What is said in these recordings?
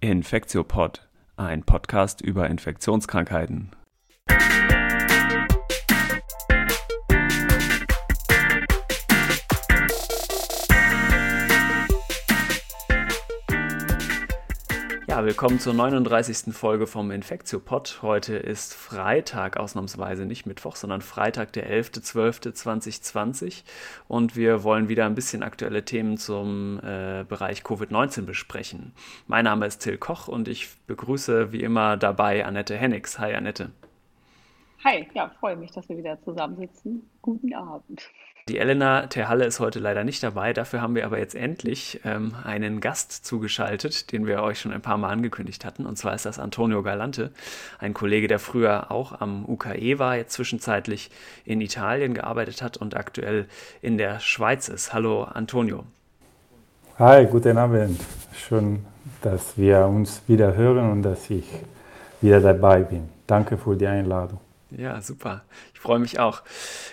Infektiopod, ein Podcast über Infektionskrankheiten. Willkommen zur 39. Folge vom Infektiopod. Heute ist Freitag, ausnahmsweise nicht Mittwoch, sondern Freitag, der 11.12.2020. Und wir wollen wieder ein bisschen aktuelle Themen zum äh, Bereich Covid-19 besprechen. Mein Name ist Till Koch und ich begrüße wie immer dabei Annette Hennigs. Hi, Annette. Hi, ja, freue mich, dass wir wieder zusammensitzen. Guten Abend. Die Elena Terhalle ist heute leider nicht dabei. Dafür haben wir aber jetzt endlich ähm, einen Gast zugeschaltet, den wir euch schon ein paar Mal angekündigt hatten. Und zwar ist das Antonio Galante, ein Kollege, der früher auch am UKE war, jetzt zwischenzeitlich in Italien gearbeitet hat und aktuell in der Schweiz ist. Hallo Antonio. Hi, guten Abend. Schön, dass wir uns wieder hören und dass ich wieder dabei bin. Danke für die Einladung. Ja, super. Ich freue mich auch.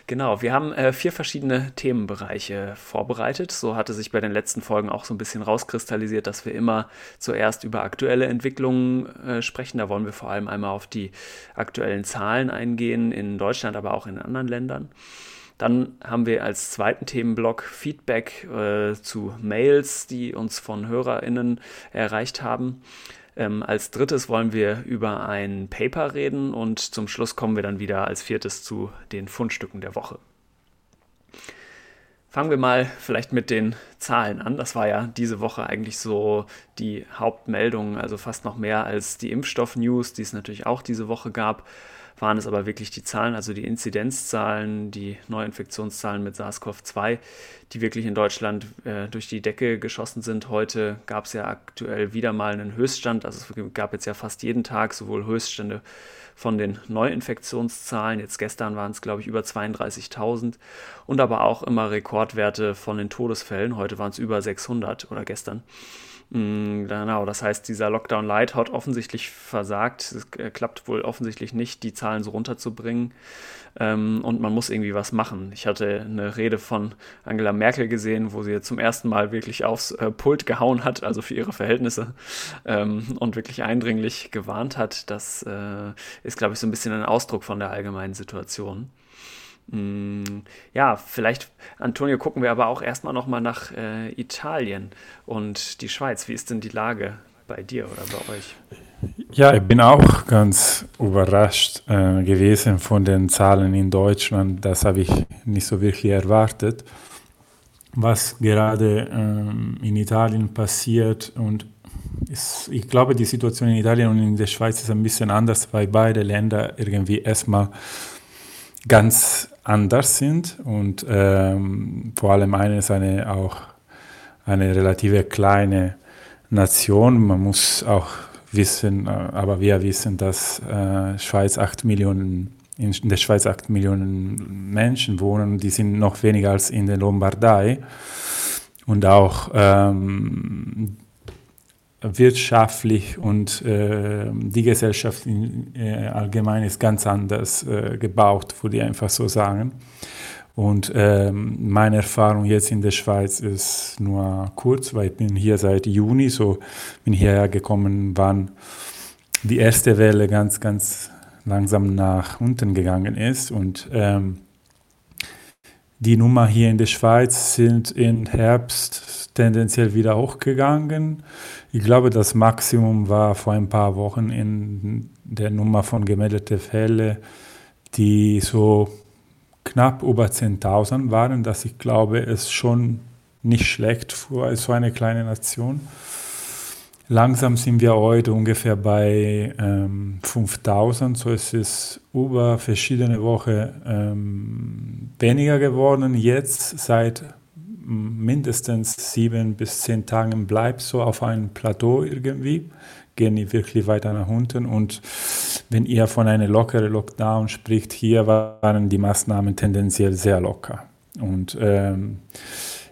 Genau, wir haben äh, vier verschiedene Themenbereiche vorbereitet. So hatte sich bei den letzten Folgen auch so ein bisschen rauskristallisiert, dass wir immer zuerst über aktuelle Entwicklungen äh, sprechen. Da wollen wir vor allem einmal auf die aktuellen Zahlen eingehen, in Deutschland, aber auch in anderen Ländern. Dann haben wir als zweiten Themenblock Feedback äh, zu Mails, die uns von HörerInnen erreicht haben. Ähm, als drittes wollen wir über ein Paper reden und zum Schluss kommen wir dann wieder als viertes zu den Fundstücken der Woche. Fangen wir mal vielleicht mit den Zahlen an. Das war ja diese Woche eigentlich so die Hauptmeldung, also fast noch mehr als die Impfstoff-News, die es natürlich auch diese Woche gab waren es aber wirklich die Zahlen, also die Inzidenzzahlen, die Neuinfektionszahlen mit SARS-CoV-2, die wirklich in Deutschland äh, durch die Decke geschossen sind. Heute gab es ja aktuell wieder mal einen Höchststand, also es gab jetzt ja fast jeden Tag sowohl Höchststände von den Neuinfektionszahlen. Jetzt gestern waren es, glaube ich, über 32.000 und aber auch immer Rekordwerte von den Todesfällen. Heute waren es über 600 oder gestern. Mm, genau, das heißt, dieser Lockdown Light hat offensichtlich versagt. Es äh, klappt wohl offensichtlich nicht, die Zahlen so runterzubringen. Ähm, und man muss irgendwie was machen. Ich hatte eine Rede von Angela Merkel gesehen, wo sie zum ersten Mal wirklich aufs äh, Pult gehauen hat, also für ihre Verhältnisse, ähm, und wirklich eindringlich gewarnt hat. Das äh, ist, glaube ich, so ein bisschen ein Ausdruck von der allgemeinen Situation. Mm, ja, vielleicht, Antonio, gucken wir aber auch erstmal nochmal nach äh, Italien und die Schweiz. Wie ist denn die Lage bei dir oder bei euch? Ja, ich bin auch ganz überrascht äh, gewesen von den Zahlen in Deutschland. Das habe ich nicht so wirklich erwartet. Was gerade ähm, in Italien passiert und ist, ich glaube, die Situation in Italien und in der Schweiz ist ein bisschen anders, weil beide Länder irgendwie erstmal ganz anders sind und ähm, vor allem eine ist eine auch eine relative kleine Nation. Man muss auch wissen, äh, aber wir wissen, dass äh, Schweiz 8 Millionen in der Schweiz 8 Millionen Menschen wohnen, die sind noch weniger als in der Lombardei. Und auch ähm, wirtschaftlich und äh, die Gesellschaft in, äh, allgemein ist ganz anders äh, gebaut, würde ich einfach so sagen. Und ähm, meine Erfahrung jetzt in der Schweiz ist nur kurz, weil ich bin hier seit Juni, so bin hierher gekommen, wann die erste Welle ganz, ganz langsam nach unten gegangen ist. Und ähm, die Nummer hier in der Schweiz sind im Herbst tendenziell wieder hochgegangen. Ich glaube, das Maximum war vor ein paar Wochen in der Nummer von gemeldeten Fällen, die so knapp über 10.000 waren. Das ich glaube, ist schon nicht schlecht für so eine kleine Nation. Langsam sind wir heute ungefähr bei ähm, 5000, so ist es über verschiedene Wochen ähm, weniger geworden. Jetzt seit mindestens sieben bis zehn Tagen bleibt so auf einem Plateau irgendwie, gehen die wirklich weiter nach unten. Und wenn ihr von einem lockeren Lockdown spricht, hier waren die Maßnahmen tendenziell sehr locker. Und ähm,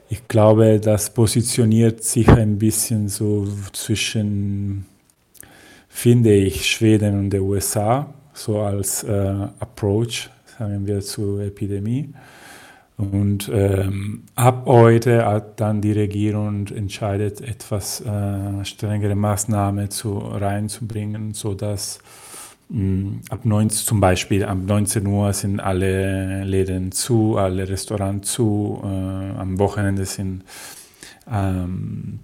ich glaube, das positioniert sich ein bisschen so zwischen, finde ich, Schweden und den USA, so als äh, Approach, sagen wir, zur Epidemie. Und ähm, ab heute hat dann die Regierung entscheidet, etwas äh, strengere Maßnahmen zu, reinzubringen, sodass ab 19, zum Beispiel ab 19 Uhr sind alle Läden zu, alle Restaurants zu, äh, am Wochenende sind ähm,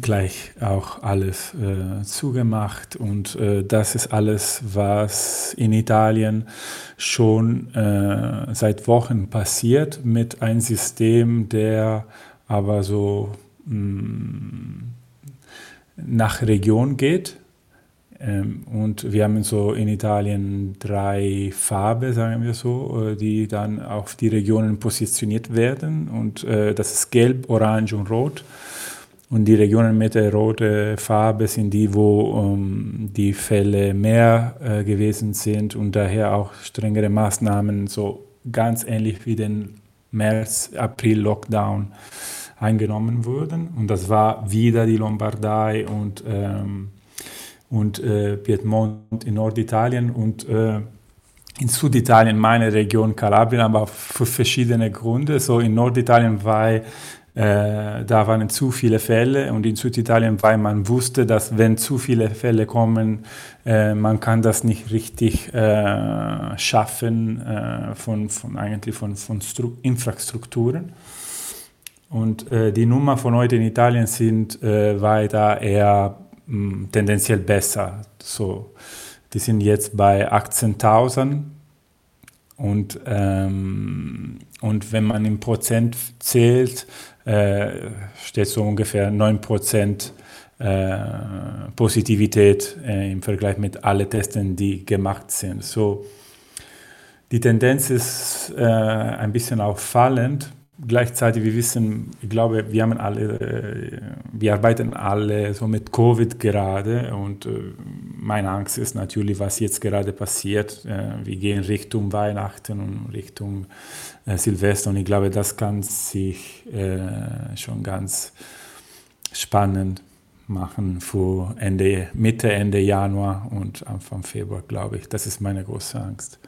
gleich auch alles äh, zugemacht und äh, das ist alles, was in Italien schon äh, seit Wochen passiert mit einem System, der aber so mh, mm, nach Region geht. Ähm, und wir haben so in Italien drei Farben, sagen wir so, äh, die dann auf die Regionen positioniert werden und äh, das ist Gelb, Orange und Rot. Und die Regionen mit der roten Farbe sind die, wo ähm, die Fälle mehr äh, gewesen sind und daher auch strengere Maßnahmen, so ganz ähnlich wie den März-April-Lockdown eingenommen wurden. Und das war wieder die Lombardei und, ähm, und äh, Piedmont in Norditalien und äh, in Süditalien meine Region Kalabrien, aber für verschiedene Gründe. So in Norditalien war äh, da waren zu viele Fälle und in Süditalien, weil man wusste, dass wenn zu viele Fälle kommen, äh, man kann das nicht richtig äh, schaffen äh, von, von eigentlich von, von Infrastrukturen. Und äh, die Nummer von heute in Italien sind äh, weiter eher mh, hm, tendenziell besser. So, die sind jetzt bei 18.000 und, ähm, und wenn man im Prozent zählt, äh, steht so ungefähr 9% äh, Positivität äh, im Vergleich mit allen Testen, die gemacht sind. So, die Tendenz ist äh, ein bisschen auffallend. Gleichzeitig, wir wissen, ich glaube, wir haben alle, äh, wir arbeiten alle so mit Covid gerade und äh, meine Angst ist natürlich, was jetzt gerade passiert. wir gehen Richtung Weihnachten und Richtung äh, Silvester. Und ich glaube, das kann sich äh, schon ganz spannend machen für Ende, Mitte, Ende Januar und Anfang Februar, glaube ich. Das ist meine große Angst.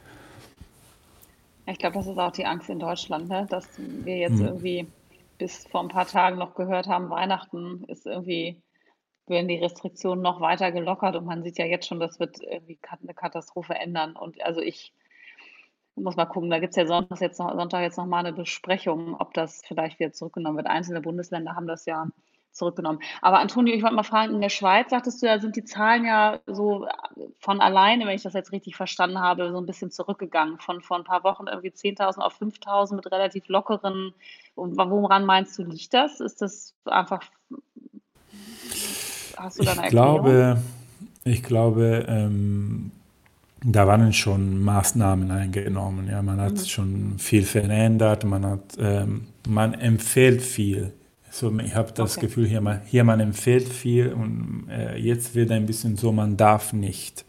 Ich glaube, das ist auch die Angst in Deutschland, ne? dass wir jetzt hm. irgendwie bis vor ein paar Tagen noch gehört haben, Weihnachten ist irgendwie, werden die Restriktionen noch weiter gelockert und man sieht ja jetzt schon, das wird irgendwie eine Katastrophe ändern. Und also ich muss mal gucken, da gibt es ja Sonntag jetzt, noch, Sonntag jetzt noch mal eine Besprechung, ob das vielleicht wieder zurückgenommen wird. Einzelne Bundesländer haben das ja zurückgenommen. Aber Antonio, ich wollte mal fragen, in der Schweiz, sagtest du ja, sind die Zahlen ja so von alleine, wenn ich das jetzt richtig verstanden habe, so ein bisschen zurückgegangen. Von vor ein paar Wochen irgendwie 10.000 auf 5.000 mit relativ lockeren. Woran meinst du, liegt das? Ist das einfach. Hast du da eine ich Erklärung? Glaube, ich glaube, ähm, da waren schon Maßnahmen eingenommen. Ja, man hat mhm. schon viel verändert, man, hat, ähm, man empfiehlt viel. So, ich habe das okay. Gefühl, hier man, hier man empfiehlt viel und äh, jetzt wird ein bisschen so, man darf nicht.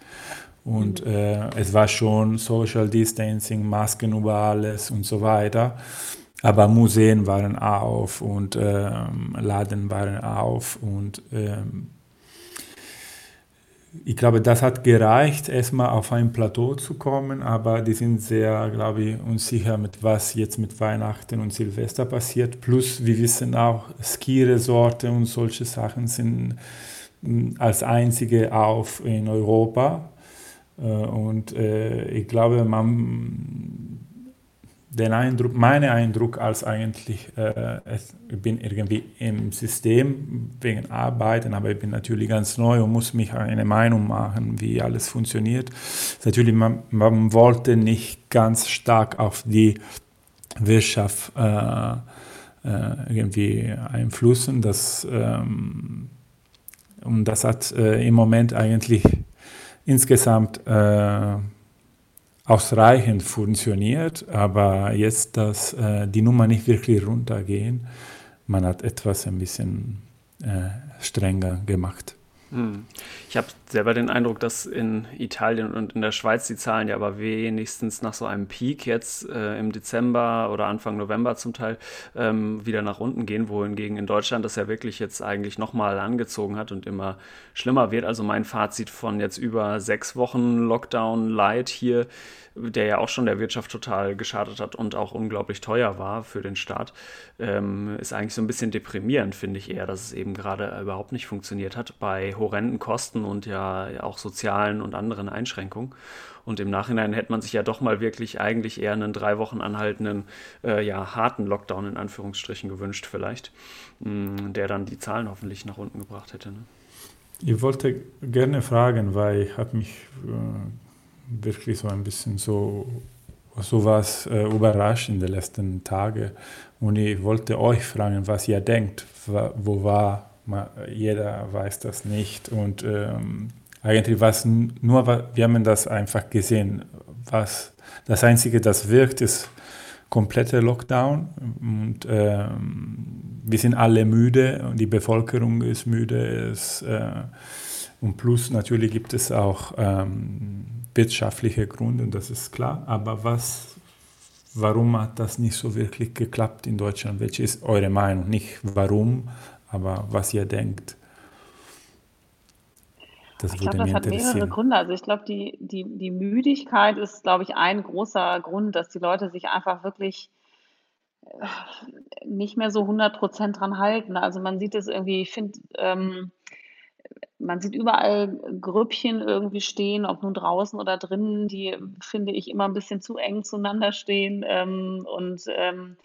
Und mhm. äh, es war schon Social Distancing, Masken über alles und so weiter. Aber Museen waren auf und ähm, Laden waren auf und ähm, ich glaube, das hat gereicht, erstmal auf ein Plateau zu kommen, aber die sind sehr, glaube ich, unsicher, mit was jetzt mit Weihnachten und Silvester passiert. Plus, wir wissen auch, Skiresorte und solche Sachen sind hm, als einzige auf in Europa. Äh, und äh, ich glaube, man den Eindruck, mein Eindruck als eigentlich, äh, ich bin irgendwie im System wegen Arbeiten, aber ich bin natürlich ganz neu und muss mich eine Meinung machen, wie alles funktioniert. Natürlich, man, man wollte nicht ganz stark auf die Wirtschaft äh, äh, irgendwie einflussen. Das, ähm, und das hat äh, im Moment eigentlich insgesamt äh, ausreichend funktioniert, aber jetzt, dass äh, die Nummer nicht wirklich runtergehen, man hat etwas ein bisschen äh, strenger gemacht. Ich habe selber den Eindruck, dass in Italien und in der Schweiz die Zahlen ja aber wenigstens nach so einem Peak jetzt äh, im Dezember oder Anfang November zum Teil ähm, wieder nach unten gehen, wohingegen in Deutschland das ja wirklich jetzt eigentlich nochmal angezogen hat und immer schlimmer wird. Also mein Fazit von jetzt über sechs Wochen Lockdown Light hier der ja auch schon der Wirtschaft total geschadet hat und auch unglaublich teuer war für den Staat, ähm, ist eigentlich so ein bisschen deprimierend, finde ich eher, dass es eben gerade überhaupt nicht funktioniert hat bei horrenden Kosten und ja auch sozialen und anderen Einschränkungen. Und im Nachhinein hätte man sich ja doch mal wirklich eigentlich eher einen drei Wochen anhaltenden, äh, ja, harten Lockdown in Anführungsstrichen gewünscht, vielleicht, mh, mm, der dann die Zahlen hoffentlich nach unten gebracht hätte. Ne? Ich wollte gerne fragen, weil ich habe mich äh, wirklich so ein bisschen so sowas äh, überrascht in den letzten Tagen. Und ich wollte euch fragen, was ihr denkt. Wo war, jeder weiß das nicht. Und ähm, eigentlich was nur, wir haben das einfach gesehen. Was, das Einzige, das wirkt, ist kompletter Lockdown. Und ähm, wir sind alle müde und die Bevölkerung ist müde. Es, äh, und plus natürlich gibt es auch ähm, wirtschaftliche Gründe, das ist klar. Aber was, warum hat das nicht so wirklich geklappt in Deutschland? Welche ist eure Meinung? Nicht warum, aber was ihr denkt. Das ich glaube, das hat mehrere Gründe. Also ich glaube, die, die, die Müdigkeit ist, glaube ich, ein großer Grund, dass die Leute sich einfach wirklich äh, nicht mehr so 100 Prozent dran halten. Also man sieht es irgendwie, ich finde, ähm, man sieht überall Grüppchen irgendwie stehen, ob nun draußen oder drinnen, die finde ich immer ein bisschen zu eng zueinander stehen. Ähm, und ähm,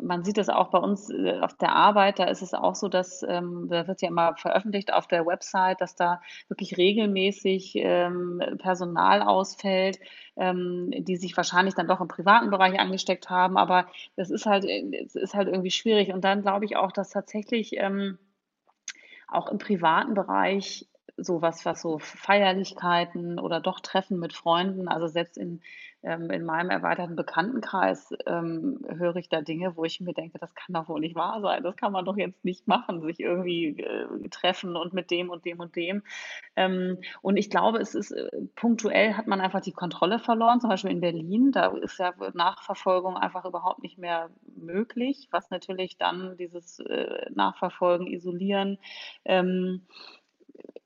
man sieht das auch bei uns äh, auf der Arbeit, da ist es auch so, dass, ähm, da wird ja immer veröffentlicht auf der Website, dass da wirklich regelmäßig ähm, Personal ausfällt, ähm, die sich wahrscheinlich dann doch im privaten Bereich angesteckt haben. Aber das ist halt, es ist halt irgendwie schwierig. Und dann glaube ich auch, dass tatsächlich ähm, auch im privaten Bereich sowas, was so Feierlichkeiten oder doch Treffen mit Freunden, also selbst in, ähm, in meinem erweiterten Bekanntenkreis ähm, höre ich da Dinge, wo ich mir denke, das kann doch wohl nicht wahr sein, das kann man doch jetzt nicht machen, sich irgendwie äh, treffen und mit dem und dem und dem. Ähm, und ich glaube, es ist äh, punktuell hat man einfach die Kontrolle verloren, zum Beispiel in Berlin, da ist ja Nachverfolgung einfach überhaupt nicht mehr möglich, was natürlich dann dieses äh, Nachverfolgen, Isolieren, ähm,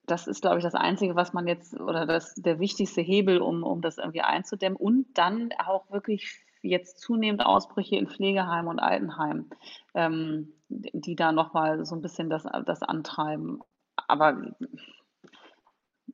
das ist, glaube ich, das Einzige, was man jetzt oder das, der wichtigste Hebel, um, um das irgendwie einzudämmen. Und dann auch wirklich jetzt zunehmend Ausbrüche in Pflegeheimen und Altenheimen, ähm, die da nochmal so ein bisschen das, das antreiben. Aber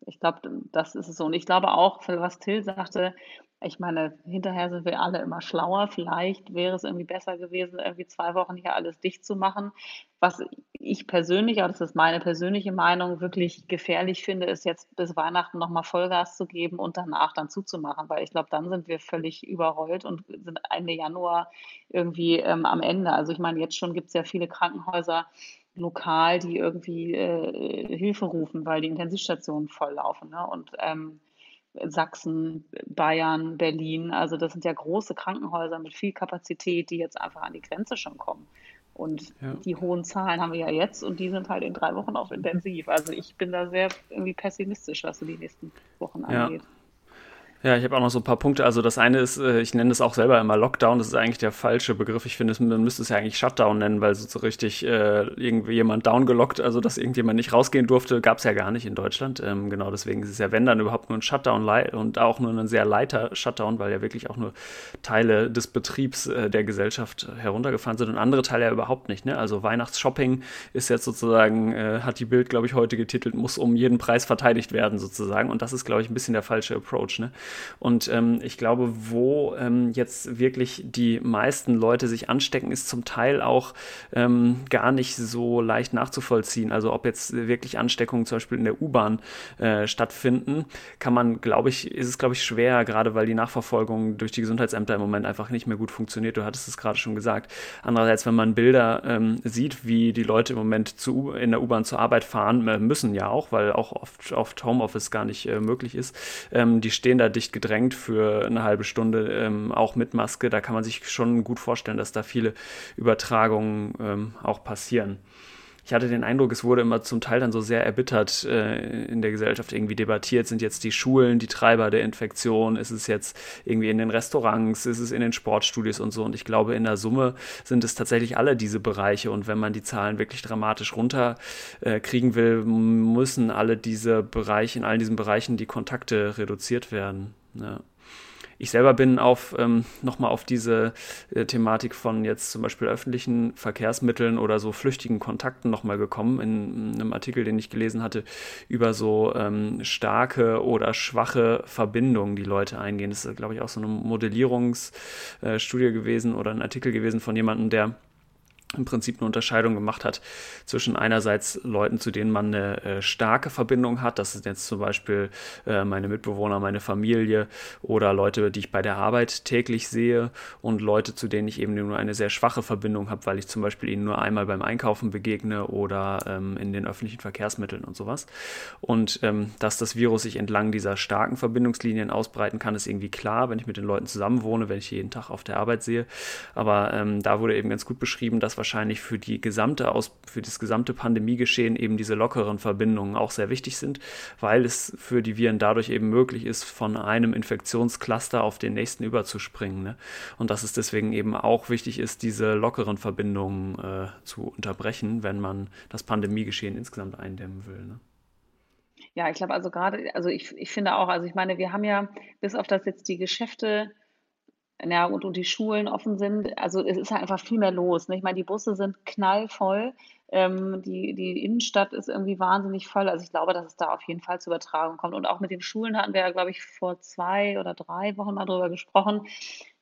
ich glaube, das ist es so. Und ich glaube auch, was Till sagte, ich meine, hinterher sind wir alle immer schlauer. Vielleicht wäre es irgendwie besser gewesen, irgendwie zwei Wochen hier alles dicht zu machen. Was ich persönlich, aber das ist meine persönliche Meinung, wirklich gefährlich finde, ist jetzt bis Weihnachten nochmal Vollgas zu geben und danach dann zuzumachen, weil ich glaube, dann sind wir völlig überrollt und sind Ende Januar irgendwie ähm, am Ende. Also ich meine, jetzt schon gibt es ja viele Krankenhäuser, lokal, die irgendwie äh, Hilfe rufen, weil die Intensivstationen volllaufen. Ne? Und ähm, Sachsen, Bayern, Berlin. Also das sind ja große Krankenhäuser mit viel Kapazität, die jetzt einfach an die Grenze schon kommen. Und ja. die hohen Zahlen haben wir ja jetzt und die sind halt in drei Wochen auf intensiv. Also ich bin da sehr irgendwie pessimistisch, was so die nächsten Wochen angeht. Ja. Ja, ich habe auch noch so ein paar Punkte. Also das eine ist, äh, ich nenne es auch selber immer Lockdown. Das ist eigentlich der falsche Begriff. Ich finde, man müsste es ja eigentlich Shutdown nennen, weil so, richtig äh, irgendwie jemand downgelockt, also dass irgendjemand nicht rausgehen durfte, gab es ja gar nicht in Deutschland. Ähm, genau deswegen ist es ja, wenn dann überhaupt nur ein Shutdown und auch nur ein sehr leiter Shutdown, weil ja wirklich auch nur Teile des Betriebs äh, der Gesellschaft heruntergefahren sind und andere Teile ja überhaupt nicht. Ne? Also Weihnachtsshopping ist jetzt sozusagen, äh, hat die Bild, glaube ich, heute getitelt, muss um jeden Preis verteidigt werden sozusagen. Und das ist, glaube ich, ein bisschen der falsche Approach. Ne? Und ähm, ich glaube, wo ähm, jetzt wirklich die meisten Leute sich anstecken, ist zum Teil auch ähm, gar nicht so leicht nachzuvollziehen. Also ob jetzt wirklich Ansteckungen zum Beispiel in der U-Bahn äh, stattfinden, kann man, glaube ich, ist es, glaube ich, schwer, gerade weil die Nachverfolgung durch die Gesundheitsämter im Moment einfach nicht mehr gut funktioniert. Du hattest es gerade schon gesagt. Andererseits, wenn man Bilder ähm, sieht, wie die Leute im Moment zu, in der U-Bahn zur Arbeit fahren, äh, müssen ja auch, weil auch oft, oft Homeoffice gar nicht äh, möglich ist, ähm, die stehen da dicht gedrängt gedrängt für eine halbe Stunde, ähm, auch mit Maske. Da kann man sich schon gut vorstellen, dass da viele Übertragungen ähm, auch passieren. Ich hatte den Eindruck, es wurde immer zum Teil dann so sehr erbittert äh, in der Gesellschaft irgendwie debattiert. Sind jetzt die Schulen die Treiber der Infektion? Ist es jetzt irgendwie in den Restaurants? Ist es in den Sportstudios und so? Und ich glaube, in der Summe sind es tatsächlich alle diese Bereiche. Und wenn man die Zahlen wirklich dramatisch runterkriegen äh, will, müssen alle diese Bereiche, in all diesen Bereichen die Kontakte reduziert werden. Ja. Ich selber bin auf ähm, nochmal auf diese äh, Thematik von jetzt zum Beispiel öffentlichen Verkehrsmitteln oder so flüchtigen Kontakten nochmal gekommen, in, in, einem Artikel, den ich gelesen hatte, über so ähm, starke oder schwache Verbindungen, die Leute eingehen. Das ist, glaube ich, auch so eine Modellierungsstudie äh, gewesen oder ein Artikel gewesen von jemandem, der im Prinzip eine Unterscheidung gemacht hat zwischen einerseits Leuten, zu denen man eine äh, starke Verbindung hat, das sind jetzt zum Beispiel äh, meine Mitbewohner, meine Familie oder Leute, die ich bei der Arbeit täglich sehe und Leute, zu denen ich eben nur eine sehr schwache Verbindung habe, weil ich zum Beispiel ihnen nur einmal beim Einkaufen begegne oder ähm, in den öffentlichen Verkehrsmitteln und sowas. Und ähm, dass das Virus sich entlang dieser starken Verbindungslinien ausbreiten kann, ist irgendwie klar, wenn ich mit den Leuten zusammenwohne, wenn ich jeden Tag auf der Arbeit sehe. Aber ähm, da wurde eben ganz gut beschrieben, dass wahrscheinlich für die gesamte Aus für das gesamte Pandemiegeschehen eben diese lockeren Verbindungen auch sehr wichtig sind, weil es für die Viren dadurch eben möglich ist, von einem Infektionscluster auf den nächsten überzuspringen. Ne? Und dass es deswegen eben auch wichtig ist, diese lockeren Verbindungen äh, zu unterbrechen, wenn man das Pandemiegeschehen insgesamt eindämmen will. Ne? Ja, ich glaube also gerade, also ich, ich finde auch, also ich meine, wir haben ja, bis auf das jetzt die Geschäfte ja, und, und die Schulen offen sind. Also es ist halt einfach viel mehr los. Ne? Ich meine, die Busse sind knallvoll. Ähm, die, die Innenstadt ist irgendwie wahnsinnig voll. Also ich glaube, dass es da auf jeden Fall zur Übertragung kommt. Und auch mit den Schulen hatten wir ja, glaube ich, vor zwei oder drei Wochen mal drüber gesprochen.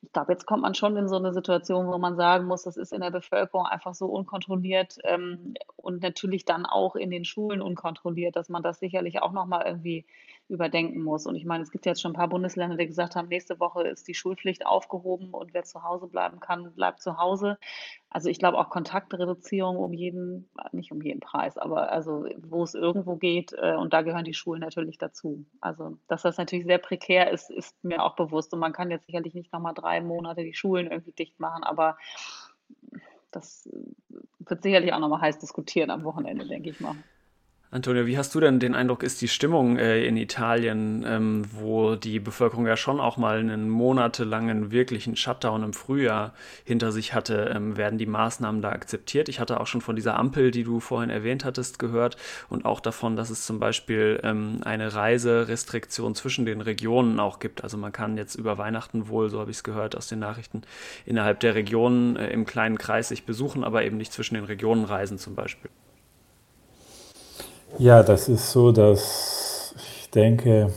Ich glaube, jetzt kommt man schon in so eine Situation, wo man sagen muss, das ist in der Bevölkerung einfach so unkontrolliert ähm, und natürlich dann auch in den Schulen unkontrolliert, dass man das sicherlich auch nochmal irgendwie überdenken muss. Und ich meine, es gibt jetzt schon ein paar Bundesländer, die gesagt haben, nächste Woche ist die Schulpflicht aufgehoben und wer zu Hause bleiben kann, bleibt zu Hause. Also ich glaube auch Kontaktreduzierung um jeden, nicht um jeden Preis, aber also wo es irgendwo geht äh, und da gehören die Schulen natürlich dazu. Also dass das natürlich sehr prekär ist, ist mir auch bewusst und man kann jetzt sicherlich nicht nochmal drei Monate die Schulen irgendwie dicht machen, aber das wird sicherlich auch nochmal heiß diskutieren am Wochenende, denke ich mal. Antonio, wie hast du denn den Eindruck, ist die Stimmung äh, in Italien, ähm, wo die Bevölkerung ja schon auch mal einen monatelangen wirklichen Shutdown im Frühjahr hinter sich hatte, ähm, werden die Maßnahmen da akzeptiert? Ich hatte auch schon von dieser Ampel, die du vorhin erwähnt hattest, gehört und auch davon, dass es zum Beispiel ähm, eine Reiserestriktion zwischen den Regionen auch gibt. Also man kann jetzt über Weihnachten wohl, so habe ich es gehört aus den Nachrichten, innerhalb der Regionen äh, im kleinen Kreis sich besuchen, aber eben nicht zwischen den Regionen reisen zum Beispiel. Ja, das ist so, dass ich denke,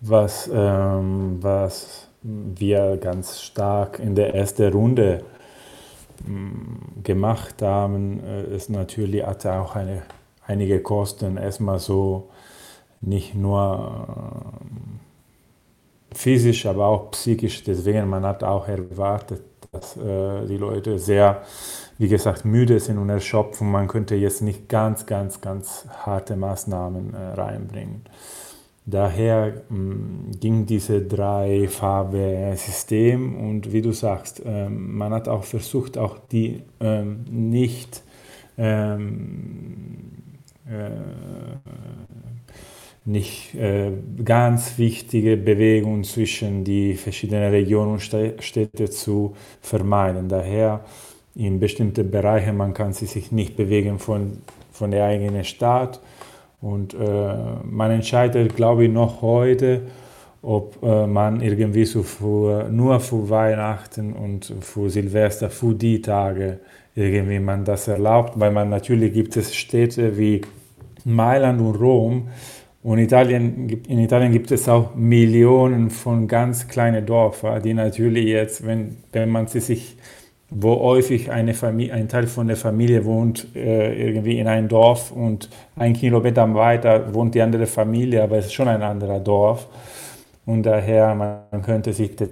was, ähm, was wir ganz stark in der ersten Runde ähm, gemacht haben, äh, ist natürlich hatte auch eine, einige Kosten. Erstmal so nicht nur äh, physisch, aber auch psychisch. Deswegen man hat auch erwartet, dass äh, die Leute sehr wie gesagt, müde sind und erschöpft und man könnte jetzt nicht ganz, ganz, ganz harte Maßnahmen äh, reinbringen. Daher mh, mm, ging diese drei Farbe System und wie du sagst, ähm, man hat auch versucht, auch die ähm, nicht ähm, äh, nicht äh, ganz wichtige Bewegungen zwischen die verschiedenen Regionen und Städte zu vermeiden. Daher in bestimmten Bereichen, man kann sich nicht bewegen von, von der eigenen Stadt. Und äh, man entscheidet, glaube ich, noch heute, ob äh, man irgendwie so für, nur für Weihnachten und für Silvester, für die Tage irgendwie man das erlaubt, weil man natürlich gibt es Städte wie Mailand und Rom und Italien, in Italien gibt es auch Millionen von ganz kleinen Dörfern, die natürlich jetzt, wenn, wenn man sie sich wo häufig eine Familie, ein Teil von der Familie wohnt äh, irgendwie in einem Dorf und ein Kilometer weiter wohnt die andere Familie, aber es ist schon ein anderer Dorf. Und daher, man könnte sich das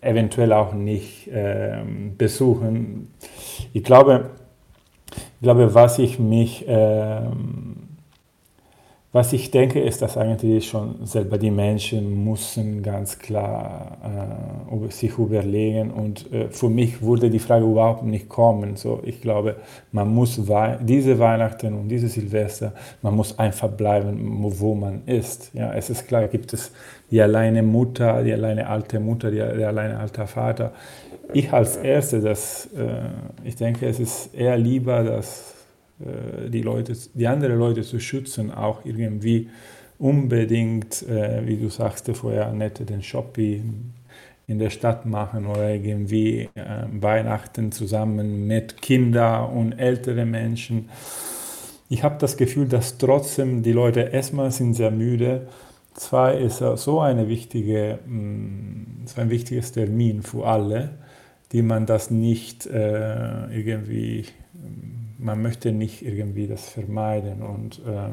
eventuell auch nicht äh, besuchen. Ich glaube, ich glaube, was ich mich, äh, was ich denke, ist, dass eigentlich schon selber die Menschen müssen ganz klar äh, sich überlegen und äh, für mich würde die Frage überhaupt nicht kommen. So, ich glaube, man muss wei diese Weihnachten und diese Silvester, man muss einfach bleiben, wo man ist. Ja, es ist klar, gibt es die alleine Mutter, die alleine alte Mutter, die, der alleine alte Vater. Ich als Erste, das, äh, ich denke, es ist eher lieber, dass die Leute, die anderen Leute zu schützen, auch irgendwie unbedingt, äh, wie du sagst vorher, nicht den Shopping in der Stadt machen oder irgendwie äh, Weihnachten zusammen mit Kindern und älteren Menschen. Ich habe das Gefühl, dass trotzdem die Leute erstmal sind sehr müde. Zwei ist so eine wichtige, mm, so ein wichtiges Termin für alle, die man das nicht äh, irgendwie man möchte nicht irgendwie das vermeiden und, äh,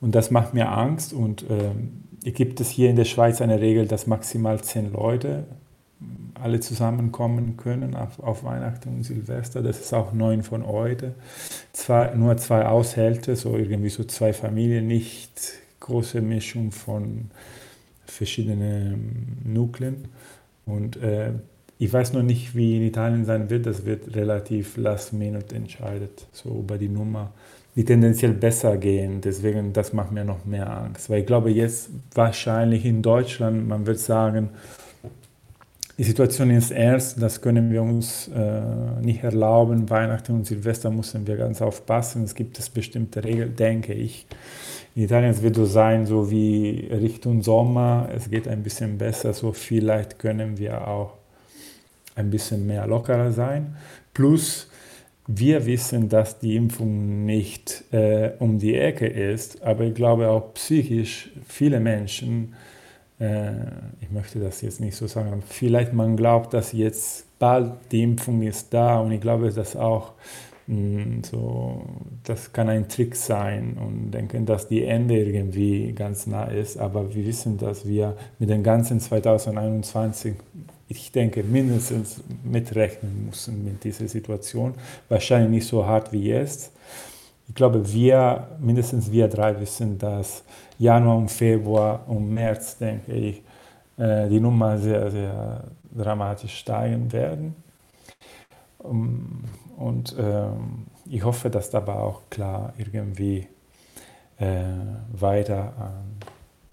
und das macht mir Angst und äh, gibt es hier in der Schweiz eine Regel, dass maximal zehn Leute alle zusammenkommen können auf, auf Weihnachten und Silvester. Das ist auch neun von heute. Zwei, nur zwei Aushälte, so irgendwie so zwei Familien, nicht große Mischung von verschiedenen Nukleen. Und äh, ich weiß noch nicht, wie in Italien sein wird. Das wird relativ last minute entscheidet, so über die Nummer, die tendenziell besser gehen. Deswegen, das macht mir noch mehr Angst. Weil ich glaube, jetzt wahrscheinlich in Deutschland, man wird sagen, die Situation ist ernst, das können wir uns äh, nicht erlauben. Weihnachten und Silvester müssen wir ganz aufpassen. Es gibt es bestimmte Regeln, denke ich. In Italien wird es sein, so wie Richtung Sommer, es geht ein bisschen besser, so vielleicht können wir auch ein bisschen mehr lockerer sein. Plus, wir wissen, dass die Impfung nicht äh, um die Ecke ist, aber ich glaube auch psychisch viele Menschen, äh, ich möchte das jetzt nicht so sagen, vielleicht man glaubt, dass jetzt bald die Impfung ist da und ich glaube, dass auch mh, hm, so, das kann ein Trick sein und denken, dass die Ende irgendwie ganz nah ist, aber wir wissen, dass wir mit dem ganzen 2021 ich denke, mindestens mitrechnen müssen mit dieser Situation. Wahrscheinlich nicht so hart wie jetzt. Ich glaube, wir, mindestens wir drei wissen, dass Januar und Februar und März, denke ich, äh, die Nummer sehr, sehr dramatisch steigen werden. Und ähm, ich hoffe, dass dabei auch klar irgendwie äh, weiter ähm,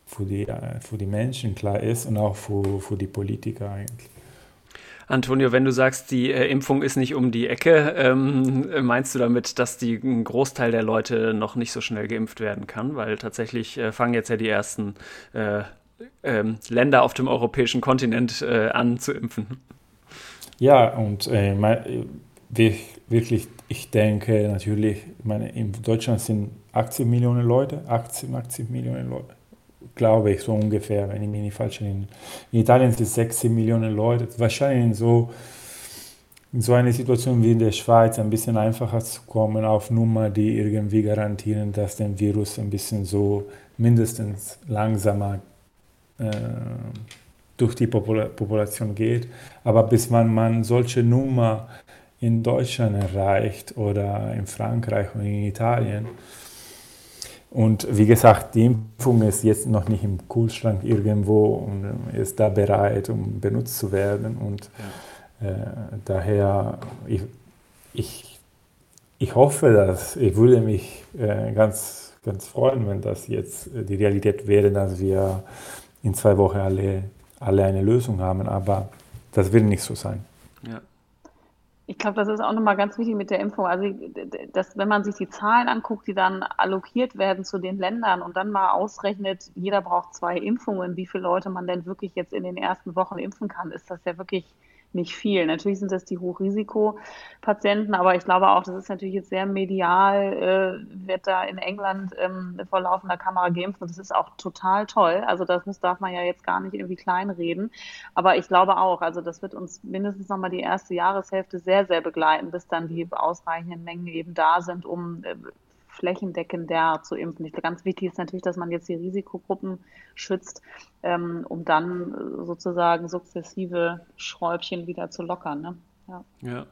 für die, äh, für die Menschen klar ist und auch für, für die Politiker eigentlich. Antonio, wenn du sagst, die äh, Impfung ist nicht um die Ecke, ähm, meinst du damit, dass die, ein Großteil der Leute noch nicht so schnell geimpft werden kann? Weil tatsächlich äh, fangen jetzt ja die ersten äh, ähm, Länder auf dem europäischen Kontinent äh, an zu impfen. Ja, und äh, wirklich, ich denke natürlich, meine, in Deutschland sind 18 Millionen Leute, 18, 80 Millionen Leute glaube ich, so ungefähr, wenn ich mich nicht falsch erinnere. In Italien sind es 16 Millionen Leute. Wahrscheinlich in so, in so einer Situation wie in der Schweiz ein bisschen einfacher zu kommen auf Nummer, die irgendwie garantieren, dass der Virus ein bisschen so mindestens langsamer äh, durch die Popula Population geht. Aber bis man, man solche Nummer in Deutschland erreicht oder in Frankreich und in Italien, und wie gesagt, die Impfung ist jetzt noch nicht im Kühlschrank irgendwo und ist da bereit, um benutzt zu werden. Und äh, daher, ich, ich, ich hoffe, dass ich würde mich äh, ganz, ganz freuen, wenn das jetzt die Realität wäre, dass wir in zwei Wochen alle, alle eine Lösung haben. Aber das wird nicht so sein. Ja. Ich glaube, das ist auch nochmal ganz wichtig mit der Impfung. Also, dass, wenn man sich die Zahlen anguckt, die dann allokiert werden zu den Ländern und dann mal ausrechnet, jeder braucht zwei Impfungen, wie viele Leute man denn wirklich jetzt in den ersten Wochen impfen kann, ist das ja wirklich nicht viel. Natürlich sind das die Hochrisikopatienten, aber ich glaube auch, das ist natürlich jetzt sehr medial, äh, wird da in England ähm, vor laufender Kamera geimpft und das ist auch total toll. Also das muss, darf man ja jetzt gar nicht irgendwie kleinreden. Aber ich glaube auch, also das wird uns mindestens nochmal die erste Jahreshälfte sehr, sehr begleiten, bis dann die ausreichenden Mengen eben da sind, um äh, flächendeckender zu impfen. Ich, ganz wichtig ist natürlich, dass man jetzt die Risikogruppen schützt, ähm, um dann äh, sozusagen sukzessive Schräubchen wieder zu lockern. Ne? Ja. ja.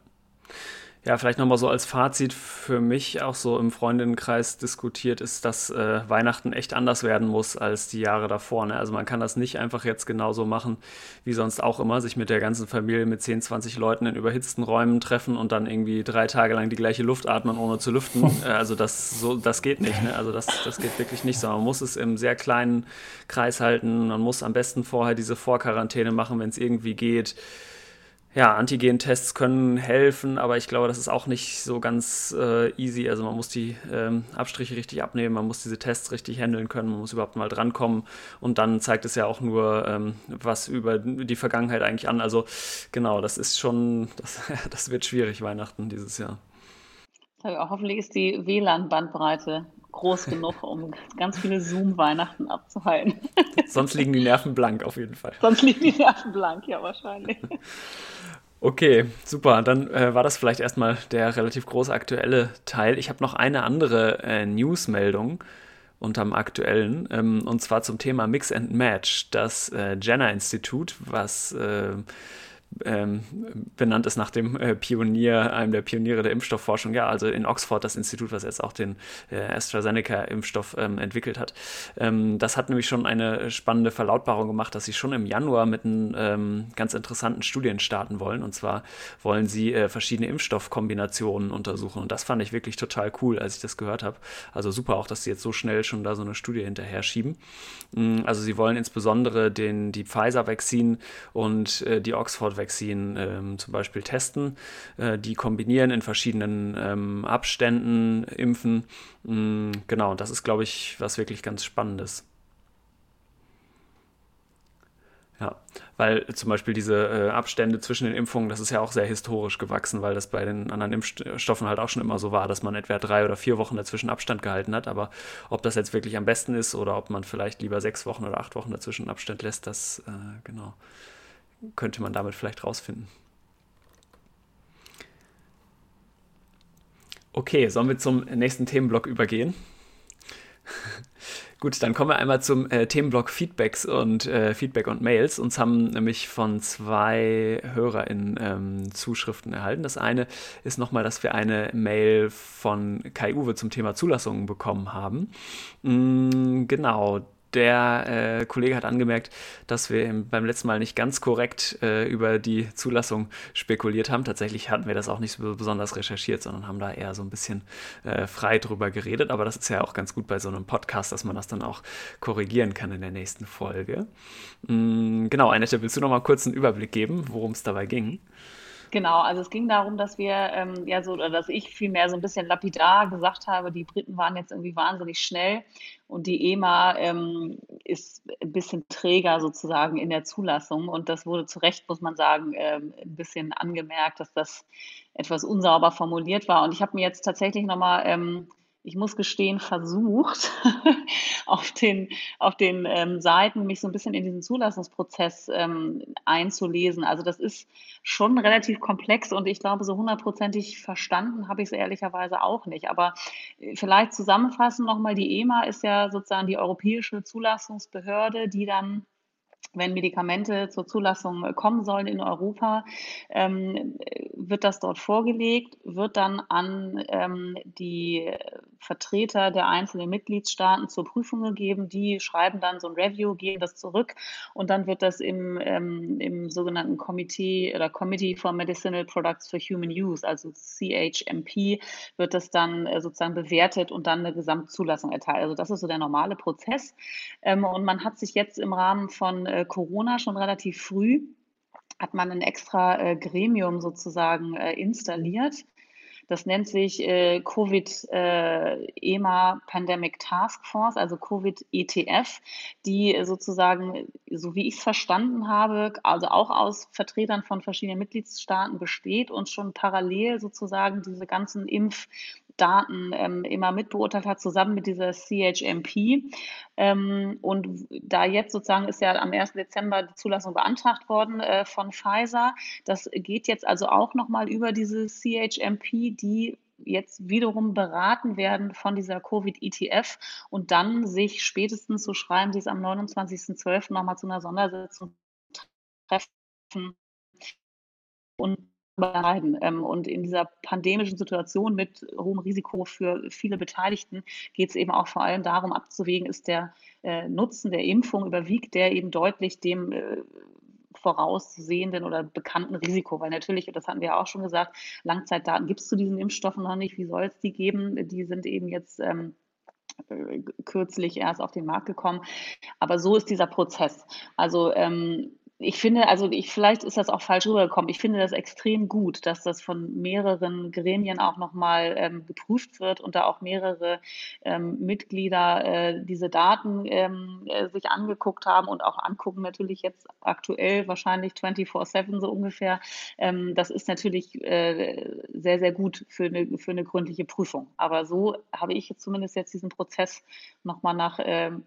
Ja, vielleicht nochmal so als Fazit für mich auch so im Freundinnenkreis diskutiert ist, dass äh, Weihnachten echt anders werden muss als die Jahre davor. Ne? Also man kann das nicht einfach jetzt genauso machen wie sonst auch immer, sich mit der ganzen Familie mit 10, 20 Leuten in überhitzten Räumen treffen und dann irgendwie drei Tage lang die gleiche Luft atmen, ohne zu lüften. äh, also das, so, das geht nicht. Ne? Also das, das geht wirklich nicht so. Man muss es im sehr kleinen Kreis halten. Man muss am besten vorher diese Vorquarantäne machen, wenn es irgendwie geht ja, Antigen-Tests können helfen, aber ich glaube, das ist auch nicht so ganz äh, easy. Also man muss die ähm, Abstriche richtig abnehmen, man muss diese Tests richtig handeln können, man muss überhaupt mal drankommen und dann zeigt es ja auch nur ähm, was über die Vergangenheit eigentlich an. Also genau, das ist schon, das, das wird schwierig Weihnachten dieses Jahr. Hoffentlich ist die WLAN-Bandbreite groß genug, um ganz viele Zoom-Weihnachten abzuhalten. Sonst liegen die Nerven blank auf jeden Fall. Sonst liegen die Nerven blank, ja wahrscheinlich. Okay, super. Dann äh, war das vielleicht erstmal der relativ große aktuelle Teil. Ich habe noch eine andere äh, Newsmeldung unterm aktuellen, ähm, und zwar zum Thema Mix and Match. Das äh, Jenner Institut, was äh, ähm, benannt ist nach dem äh, Pionier, einem der Pioniere der Impfstoffforschung, ja, also in Oxford das Institut, was jetzt auch den äh, AstraZeneca-Impfstoff ähm, entwickelt hat. Ähm, das hat nämlich schon eine spannende Verlautbarung gemacht, dass sie schon im Januar mit einem ähm, ganz interessanten Studien starten wollen. Und zwar wollen sie äh, verschiedene Impfstoffkombinationen untersuchen. Und das fand ich wirklich total cool, als ich das gehört habe. Also super auch, dass sie jetzt so schnell schon da so eine Studie hinterher schieben. Mm, also sie wollen insbesondere den, die Pfizer-Vaccine und äh, die Oxford Vaccine ähm, zum Beispiel testen, äh, die kombinieren in verschiedenen ähm, Abständen, impfen. Mhm, genau, das ist, glaube ich, was wirklich ganz Spannendes. Ja, weil zum Beispiel diese äh, Abstände zwischen den Impfungen, das ist ja auch sehr historisch gewachsen, weil das bei den anderen Impfstoffen halt auch schon immer so war, dass man etwa drei oder vier Wochen dazwischen Abstand gehalten hat. Aber ob das jetzt wirklich am besten ist oder ob man vielleicht lieber sechs Wochen oder acht Wochen dazwischen Abstand lässt, das äh, genau könnte man damit vielleicht rausfinden. Okay, sollen wir zum nächsten Themenblock übergehen? Gut, dann kommen wir einmal zum äh, Themenblock Feedbacks und äh, Feedback und Mails. Uns haben nämlich von zwei HörerInnen ähm, Zuschriften erhalten. Das eine ist nochmal, dass wir eine Mail von Kai Uwe zum Thema Zulassungen bekommen haben. Mm, genau, der äh, Kollege hat angemerkt, dass wir beim letzten Mal nicht ganz korrekt äh, über die Zulassung spekuliert haben. Tatsächlich hatten wir das auch nicht so besonders recherchiert, sondern haben da eher so ein bisschen äh, frei drüber geredet. Aber das ist ja auch ganz gut bei so einem Podcast, dass man das dann auch korrigieren kann in der nächsten Folge. Mhm, genau, Annette, willst du noch mal kurz einen Überblick geben, worum es dabei ging? Genau, also es ging darum, dass wir ähm, ja so, oder dass ich vielmehr so ein bisschen lapidar gesagt habe, die Briten waren jetzt irgendwie wahnsinnig schnell und die EMA ähm, ist ein bisschen träger sozusagen in der Zulassung. Und das wurde zu Recht, muss man sagen, ähm, ein bisschen angemerkt, dass das etwas unsauber formuliert war. Und ich habe mir jetzt tatsächlich nochmal ähm, ich muss gestehen, versucht, auf den, auf den ähm, Seiten mich so ein bisschen in diesen Zulassungsprozess ähm, einzulesen. Also das ist schon relativ komplex und ich glaube, so hundertprozentig verstanden habe ich es ehrlicherweise auch nicht. Aber äh, vielleicht zusammenfassend nochmal, die EMA ist ja sozusagen die europäische Zulassungsbehörde, die dann wenn Medikamente zur Zulassung äh, kommen sollen in Europa, ähm, wird das dort vorgelegt, wird dann an ähm, die Vertreter der einzelnen Mitgliedstaaten zur Prüfung gegeben. Die schreiben dann so ein Review, geben das zurück und dann wird das im, ähm, im sogenannten Committee oder Committee for Medicinal Products for Human Use, also CHMP, wird das dann äh, sozusagen bewertet und dann eine Gesamtzulassung erteilt. Also das ist so der normale Prozess. Ähm, und man hat sich jetzt im Rahmen von äh, Corona schon relativ früh hat man ein extra äh, Gremium sozusagen äh, installiert. Das nennt sich äh, Covid-EMA äh, Pandemic Task Force, also Covid-ETF, die sozusagen, so wie ich es verstanden habe, also auch aus Vertretern von verschiedenen Mitgliedstaaten besteht und schon parallel sozusagen diese ganzen Impf- Daten ähm, immer mitbeurteilt hat, zusammen mit dieser CHMP. Ähm, und da jetzt sozusagen ist ja am 1. Dezember die Zulassung beantragt worden äh, von Pfizer. Das geht jetzt also auch nochmal über diese CHMP, die jetzt wiederum beraten werden von dieser Covid-ETF und dann sich spätestens, so schreiben sie es am 29.12. nochmal zu einer Sondersitzung treffen und überleiden. Ähm, und in dieser pandemischen Situation mit hohem Risiko für viele Beteiligten geht es eben auch vor allem darum abzuwägen, ist der äh, Nutzen der Impfung überwiegt der eben deutlich dem äh, voraussehenden oder bekannten Risiko, weil natürlich, das hatten wir ja auch schon gesagt, Langzeitdaten gibt es zu diesen Impfstoffen noch nicht. Wie soll es die geben? Die sind eben jetzt ähm, äh, kürzlich erst auf den Markt gekommen. Aber so ist dieser Prozess. Also ähm, ich finde, also ich, vielleicht ist das auch falsch rübergekommen. Ich finde das extrem gut, dass das von mehreren Gremien auch nochmal ähm, geprüft wird und da auch mehrere ähm, Mitglieder äh, diese Daten ähm, äh, sich angeguckt haben und auch angucken natürlich jetzt aktuell wahrscheinlich 24-7 so ungefähr. Ähm, das ist natürlich äh, sehr, sehr gut für eine, für eine gründliche Prüfung. Aber so habe ich jetzt zumindest jetzt diesen Prozess nochmal nach ähm,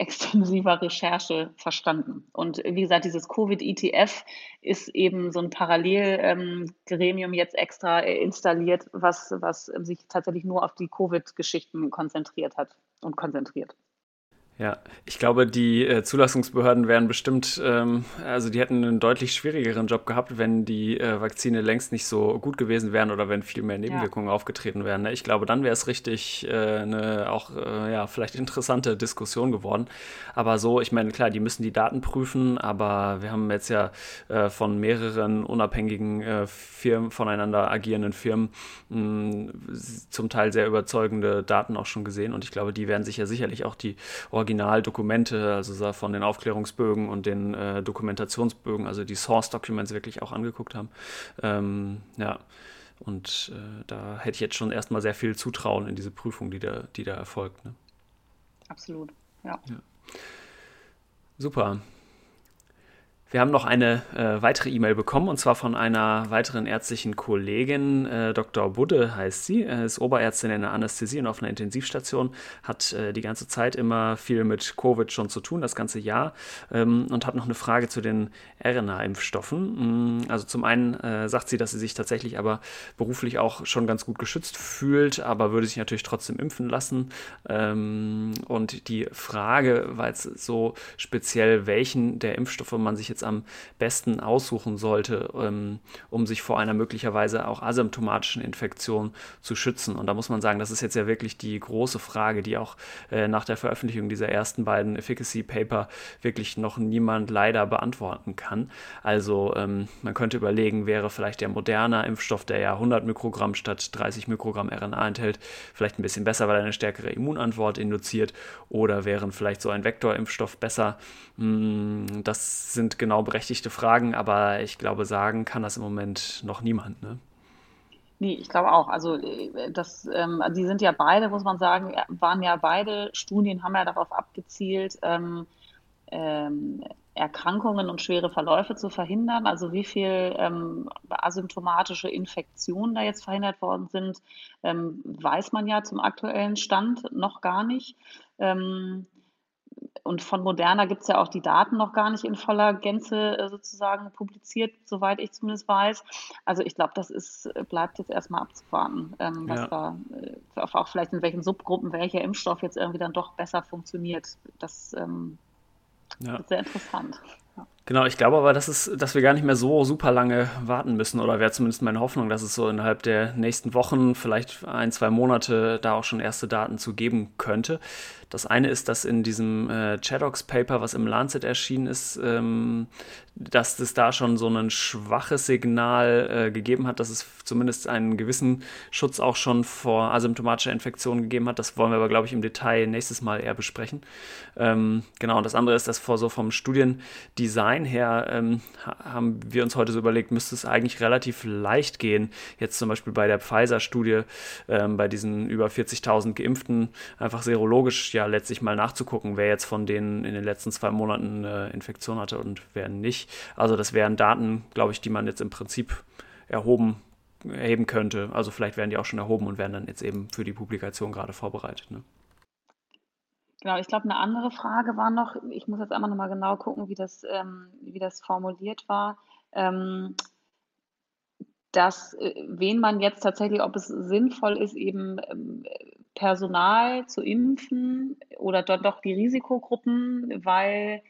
extensiver Recherche verstanden. Und wie gesagt, dieses Covid-ETF ist eben so ein Parallelgremium ähm, jetzt extra installiert, was, was sich tatsächlich nur auf die Covid-Geschichten konzentriert hat und konzentriert. Ja, ich glaube, die äh, Zulassungsbehörden wären bestimmt, ähm, also die hätten einen deutlich schwierigeren Job gehabt, wenn die äh, Vakzine längst nicht so gut gewesen wären oder wenn viel mehr Nebenwirkungen ja. aufgetreten wären. Ne? Ich glaube, dann wäre es richtig äh, eine auch äh, ja vielleicht interessante Diskussion geworden. Aber so, ich meine, klar, die müssen die Daten prüfen, aber wir haben jetzt ja äh, von mehreren unabhängigen äh, Firmen, voneinander agierenden Firmen mh, zum Teil sehr überzeugende Daten auch schon gesehen und ich glaube, die werden sich ja sicherlich auch die Originaldokumente, also von den Aufklärungsbögen und den äh, Dokumentationsbögen, also die Source Documents wirklich auch angeguckt haben. Ähm, ja, und äh, da hätte ich jetzt schon erstmal sehr viel Zutrauen in diese Prüfung, die da, die da erfolgt. Ne? Absolut, ja. ja. Super. Wir haben noch eine äh, weitere E-Mail bekommen und zwar von einer weiteren ärztlichen Kollegin. Äh, Dr. Budde heißt sie, äh, ist Oberärztin in der Anästhesie und auf einer Intensivstation, hat äh, die ganze Zeit immer viel mit Covid schon zu tun, das ganze Jahr, ähm, und hat noch eine Frage zu den RNA-Impfstoffen. Mm, also zum einen äh, sagt sie, dass sie sich tatsächlich aber beruflich auch schon ganz gut geschützt fühlt, aber würde sich natürlich trotzdem impfen lassen. Ähm, und die Frage war jetzt so speziell, welchen der Impfstoffe man sich jetzt jetzt am besten aussuchen sollte, ähm, um sich vor einer möglicherweise auch asymptomatischen Infektion zu schützen. Und da muss man sagen, das ist jetzt ja wirklich die große Frage, die auch äh, nach der Veröffentlichung dieser ersten beiden Efficacy Paper wirklich noch niemand leider beantworten kann. Also ähm, man könnte überlegen, wäre vielleicht der moderne Impfstoff, der ja 100 Mikrogramm statt 30 Mikrogramm RNA enthält, vielleicht ein bisschen besser, weil er eine stärkere Immunantwort induziert oder wären vielleicht so ein Vektorimpfstoff besser. Hm, das sind genau berechtigte Fragen, aber ich glaube, sagen kann das im Moment noch niemand. Ne? Nee, ich glaube auch. Also äh, das, ähm, die sind ja beide, muss man sagen, waren ja beide Studien, haben ja darauf abgezielt, ähm, ähm, Erkrankungen und schwere Verläufe zu verhindern. Also wie viel ähm, asymptomatische Infektionen da jetzt verhindert worden sind, ähm, weiß man ja zum aktuellen Stand noch gar nicht. Ähm, und von Moderna gibt es ja auch die Daten noch gar nicht in voller Gänze äh, sozusagen publiziert, soweit ich zumindest weiß. Also ich glaube, das ist, äh, bleibt jetzt erstmal abzuwarten, ähm, was ja. da, äh, auch vielleicht in welchen Subgruppen welcher Impfstoff jetzt irgendwie dann doch besser funktioniert. Das ähm, ja. ist sehr interessant. Genau, ich glaube aber, dass, es, dass wir gar nicht mehr so super lange warten müssen, oder wäre zumindest meine Hoffnung, dass es so innerhalb der nächsten Wochen, vielleicht ein, zwei Monate, da auch schon erste Daten zu geben könnte. Das eine ist, dass in diesem äh, Chadox-Paper, was im Lancet erschienen ist, ähm, dass es da schon so ein schwaches Signal äh, gegeben hat, dass es zumindest einen gewissen Schutz auch schon vor asymptomatischer Infektion gegeben hat. Das wollen wir aber, glaube ich, im Detail nächstes Mal eher besprechen. Ähm, genau, und das andere ist, dass vor so vom Studiendesign her ähm, haben wir uns heute so überlegt, müsste es eigentlich relativ leicht gehen, jetzt zum Beispiel bei der Pfizer-Studie, ähm, bei diesen über 40.000 Geimpften, einfach serologisch ja letztlich mal nachzugucken, wer jetzt von denen in den letzten zwei Monaten eine Infektion hatte und wer nicht. Also das wären Daten, glaube ich, die man jetzt im Prinzip erhoben erheben könnte. Also vielleicht werden die auch schon erhoben und werden dann jetzt eben für die Publikation gerade vorbereitet. Ne? Genau, ich glaube, eine andere Frage war noch, ich muss jetzt einmal nochmal genau gucken, wie das, ähm, wie das formuliert war. Ähm, dass, äh, wen man jetzt tatsächlich, ob es sinnvoll ist, eben ähm, Personal zu impfen oder dort doch die Risikogruppen, weil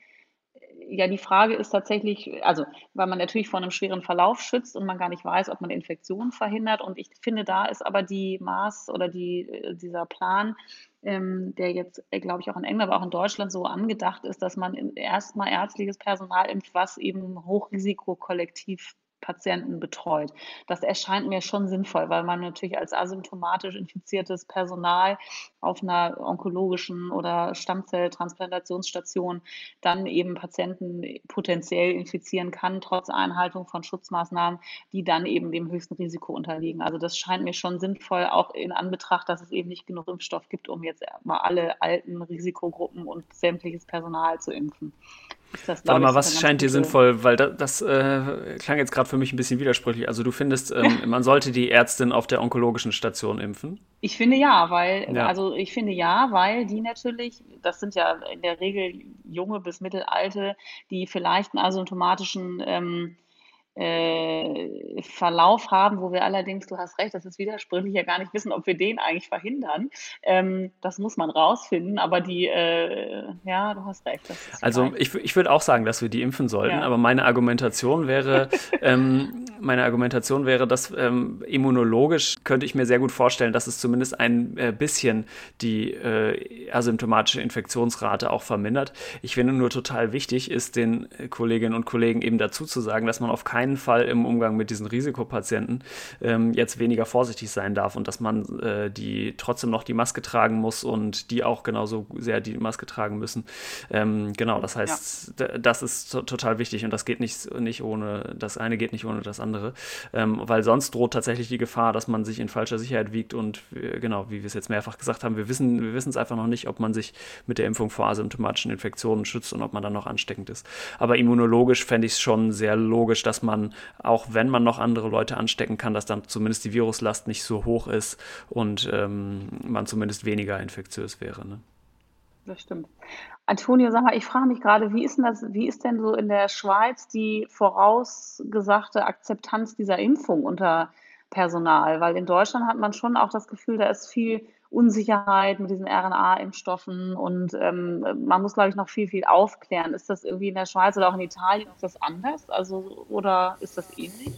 ja, die Frage ist tatsächlich, also weil man natürlich vor einem schweren Verlauf schützt und man gar nicht weiß, ob man Infektionen verhindert. Und ich finde, da ist aber die Maß oder die, äh, dieser Plan, ähm, der jetzt, äh, glaube ich, auch in England, aber auch in Deutschland so angedacht ist, dass man erstmal ärztliches Personal impft, was eben Hochrisikokollektiv Patienten betreut. Das erscheint mir schon sinnvoll, weil man natürlich als asymptomatisch infiziertes Personal auf einer onkologischen oder Stammzelltransplantationsstation dann eben Patienten potenziell infizieren kann, trotz Einhaltung von Schutzmaßnahmen, die dann eben dem höchsten Risiko unterliegen. Also das scheint mir schon sinnvoll, auch in Anbetracht, dass es eben nicht genug Impfstoff gibt, um jetzt mal alle alten Risikogruppen und sämtliches Personal zu impfen. Das, Warte mal, was scheint dir sinnvoll? Weil das, das äh, klang jetzt gerade für mich ein bisschen widersprüchlich. Also du findest, ähm, man sollte die Ärztin auf der onkologischen Station impfen? Ich finde ja, weil, ja. also ich finde ja, weil die natürlich, das sind ja in der Regel junge bis mittelalte, die vielleicht einen asymptomatischen ähm, äh, Verlauf haben, wo wir allerdings, du hast recht, das ist widersprüchlich, ja gar nicht wissen, ob wir den eigentlich verhindern. Ähm, das muss man rausfinden, aber die, äh, ja, du hast recht. also ich, ich würde auch sagen, dass wir die impfen sollten, ja. aber meine Argumentation wäre, ähm, meine Argumentation wäre, dass ähm, immunologisch könnte ich mir sehr gut vorstellen, dass es zumindest ein äh, bisschen die äh, asymptomatische Infektionsrate auch vermindert. Ich finde nur total wichtig ist, den Kolleginnen und Kollegen eben dazu zu sagen, dass man auf keinen keinen Fall im Umgang mit diesen Risikopatienten ähm, jetzt weniger vorsichtig sein darf und dass man äh, die trotzdem noch die Maske tragen muss und die auch genauso sehr die Maske tragen müssen. Ähm, genau, das heißt, ja. das ist total wichtig und das geht nicht, nicht ohne, das eine geht nicht ohne das andere, ähm, weil sonst droht tatsächlich die Gefahr, dass man sich in falscher Sicherheit wiegt und äh, genau, wie wir es jetzt mehrfach gesagt haben, wir wissen, wir wissen es einfach noch nicht, ob man sich mit der Impfung vor asymptomatischen Infektionen schützt und ob man dann noch ansteckend ist. Aber immunologisch fände ich es schon sehr logisch, dass man man, auch wenn man noch andere Leute anstecken kann, dass dann zumindest die Viruslast nicht so hoch ist und ähm, man zumindest weniger infektiös wäre. Ne? Das stimmt. Antonio, sag mal, ich frage mich gerade, wie ist denn das, wie ist denn so in der Schweiz die vorausgesagte Akzeptanz dieser Impfung unter Personal? Weil in Deutschland hat man schon auch das Gefühl, da ist viel Unsicherheit mit diesen RNA-Impfstoffen und ähm, man muss, glaube ich, noch viel, viel aufklären. Ist das irgendwie in der Schweiz oder auch in Italien ist das anders? Also, oder ist das ähnlich?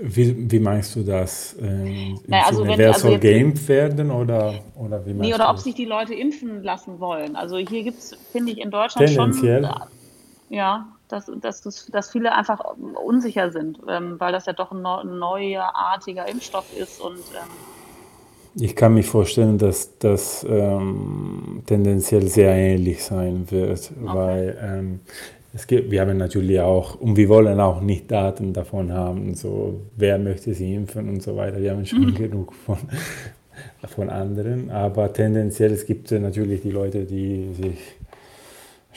Wie, wie meinst du das? Ähm, naja, also wenn, wer also soll geimpft werden oder, oder wie Nee, oder ob sich die Leute impfen lassen wollen. Also hier gibt es, finde ich, in Deutschland Tendenziell. schon. Ja, dass, dass, dass viele einfach unsicher sind, ähm, weil das ja doch ein neuartiger Impfstoff ist und ähm, ich kann mir vorstellen, dass das ähm, tendenziell sehr ähnlich sein wird, okay. weil ähm, es gibt, wir haben natürlich auch, und wir wollen auch nicht Daten davon haben, so wer möchte sie impfen und so weiter. Wir haben schon mhm. genug von, von anderen, aber tendenziell es gibt natürlich die Leute, die sich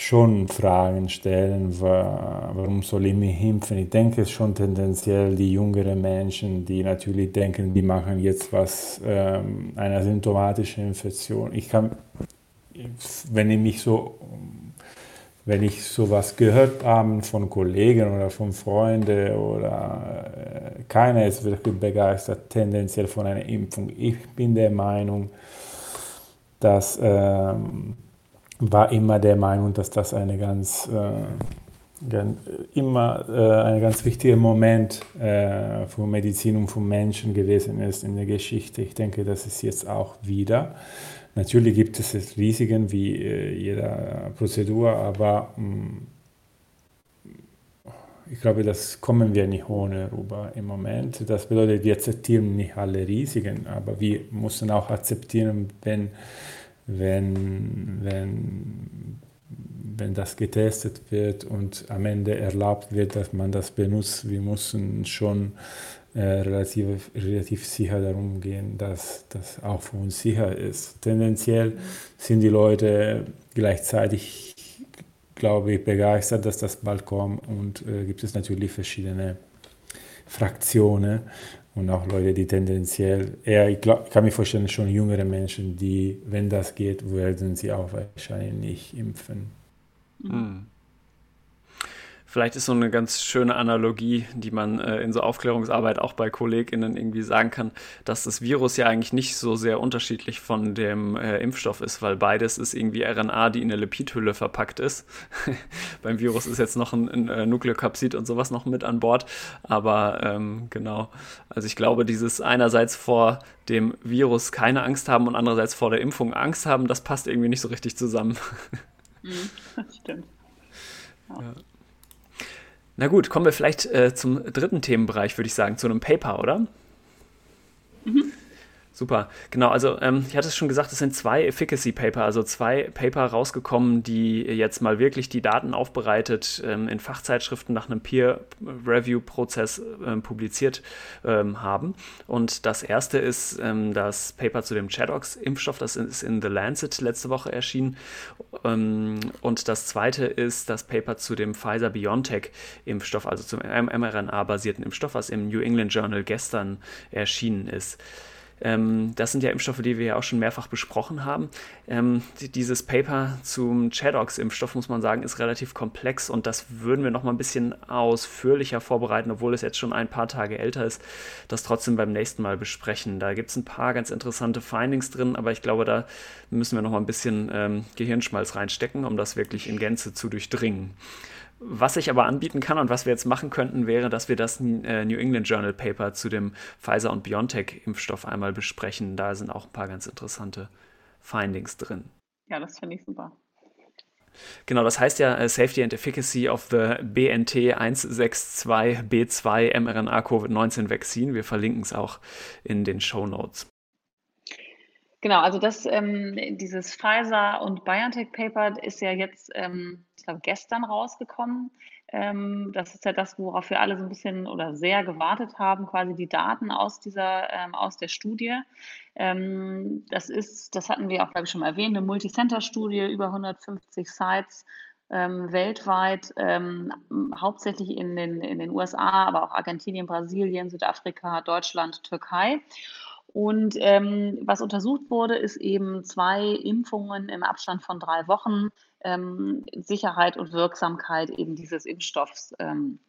schon Fragen stellen, warum soll ich mich impfen? Ich denke schon tendenziell die jüngeren Menschen, die natürlich denken, die machen jetzt was, ähm, eine symptomatische Infektion. Ich kann, wenn ich mich so, wenn ich sowas gehört habe von Kollegen oder von Freunden oder äh, keiner ist wirklich begeistert tendenziell von einer Impfung. Ich bin der Meinung, dass ähm, war immer der Meinung, dass das eine ganz, äh, immer äh, ein ganz wichtiger Moment äh, für Medizin und für Menschen gewesen ist in der Geschichte. Ich denke, das ist jetzt auch wieder. Natürlich gibt es Risiken wie äh, jeder Prozedur, aber mh, mm, ich glaube, das kommen wir nicht ohne rüber im Moment. Das bedeutet, wir akzeptieren nicht alle Risiken, aber wir müssen auch akzeptieren, wenn wenn, wenn, wenn das getestet wird und am Ende erlaubt wird, dass man das benutzt, wir müssen schon äh, relativ, relativ sicher darum gehen, dass das auch für uns sicher ist. Tendenziell sind die Leute gleichzeitig, glaube ich, begeistert, dass das bald kommt und äh, gibt es natürlich verschiedene Fraktionen und auch Leute, die tendenziell eher, ich, glaub, ich kann mir vorstellen, schon jüngere Menschen, die, wenn das geht, werden sie auch wahrscheinlich nicht impfen. Hm. Vielleicht ist so eine ganz schöne Analogie, die man äh, in so Aufklärungsarbeit auch bei KollegInnen irgendwie sagen kann, dass das Virus ja eigentlich nicht so sehr unterschiedlich von dem äh, Impfstoff ist, weil beides ist irgendwie RNA, die in eine Lipidhülle verpackt ist. Beim Virus ist jetzt noch ein, ein äh, Nukleokapsid und sowas noch mit an Bord. Aber ähm, genau, also ich glaube, dieses einerseits vor dem Virus keine Angst haben und andererseits vor der Impfung Angst haben, das passt irgendwie nicht so richtig zusammen. Mhm, das stimmt. Ja. Ja. Na gut, kommen wir vielleicht äh, zum dritten Themenbereich, würde ich sagen, zu einem Paper, oder? Mhm. Super, genau. Also ähm, ich hatte es schon gesagt, es sind zwei Efficacy Paper, also zwei Paper rausgekommen, die jetzt mal wirklich die Daten aufbereitet ähm, in Fachzeitschriften nach einem Peer-Review-Prozess ähm, publiziert ähm, haben. Und das erste ist ähm, das Paper zu dem Chadox-Impfstoff, das ist in The Lancet letzte Woche erschienen. Ähm, und das zweite ist das Paper zu dem Pfizer-BioNTech-Impfstoff, also zum mRNA-basierten Impfstoff, was im New England Journal gestern erschienen ist. Ähm, das sind ja Impfstoffe, die wir ja auch schon mehrfach besprochen haben. Ähm, dieses Paper zum Chadox-Impfstoff, muss man sagen, ist relativ komplex und das würden wir noch mal ein bisschen ausführlicher vorbereiten, obwohl es jetzt schon ein paar Tage älter ist, das trotzdem beim nächsten Mal besprechen. Da gibt es ein paar ganz interessante Findings drin, aber ich glaube, da müssen wir noch mal ein bisschen ähm, Gehirnschmalz reinstecken, um das wirklich in Gänze zu durchdringen. Was ich aber anbieten kann und was wir jetzt machen könnten, wäre, dass wir das äh, New England Journal Paper zu dem Pfizer und BioNTech Impfstoff einmal besprechen. Da sind auch ein paar ganz interessante Findings drin. Ja, das finde ich super. Genau, das heißt ja uh, Safety and Efficacy of the BNT 162B2 mRNA Covid-19 Vaccine. Wir verlinken es auch in den Show Notes. Genau, also das, ähm, dieses Pfizer und BioNTech Paper ist ja jetzt, ähm, ich glaube, gestern rausgekommen. Ähm, das ist ja das, worauf wir alle so ein bisschen oder sehr gewartet haben, quasi die Daten aus dieser, ähm, aus der Studie. Ähm, das ist, das hatten wir auch, glaube ich, schon mal erwähnt, eine Multicenter-Studie, über 150 Sites ähm, weltweit, ähm, hauptsächlich in den, in den USA, aber auch Argentinien, Brasilien, Südafrika, Deutschland, Türkei. Und ähm, was untersucht wurde, ist eben zwei Impfungen im Abstand von drei Wochen, ähm, Sicherheit und Wirksamkeit eben dieses Impfstoffs. Ähm,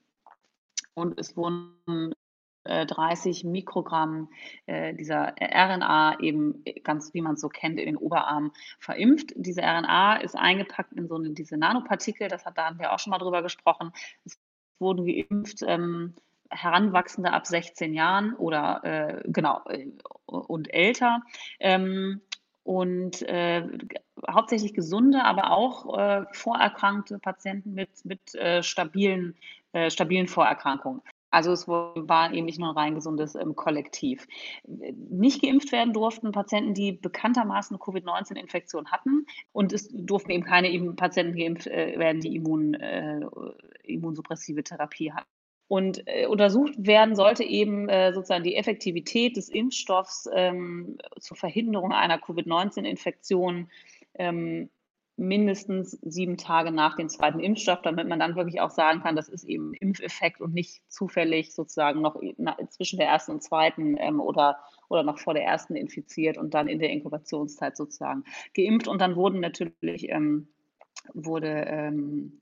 und es wurden äh, 30 Mikrogramm äh, dieser RNA eben ganz, wie man es so kennt, in den Oberarm verimpft. Diese RNA ist eingepackt in so eine, diese Nanopartikel, das hat, da haben wir auch schon mal drüber gesprochen. Es wurden geimpft ähm, Heranwachsende ab 16 Jahren oder äh, genau äh, und älter. Ähm, und äh, hauptsächlich gesunde, aber auch äh, vorerkrankte Patienten mit, mit äh, stabilen, äh, stabilen Vorerkrankungen. Also es war eben nicht nur ein rein gesundes ähm, Kollektiv. Nicht geimpft werden durften Patienten, die bekanntermaßen Covid-19-Infektion hatten. Und es durften eben keine Patienten geimpft äh, werden, die Immun, immunsuppressive Therapie hatten. Und äh, untersucht werden sollte eben äh, sozusagen die Effektivität des Impfstoffs ähm, zur Verhinderung einer Covid-19-Infektion ähm, mindestens sieben Tage nach dem zweiten Impfstoff, damit man dann wirklich auch sagen kann, das ist eben Impfeffekt und nicht zufällig sozusagen noch zwischen der ersten und zweiten ähm, oder, oder noch vor der ersten infiziert und dann in der Inkubationszeit sozusagen geimpft. Und dann wurden natürlich ähm, wurde ähm,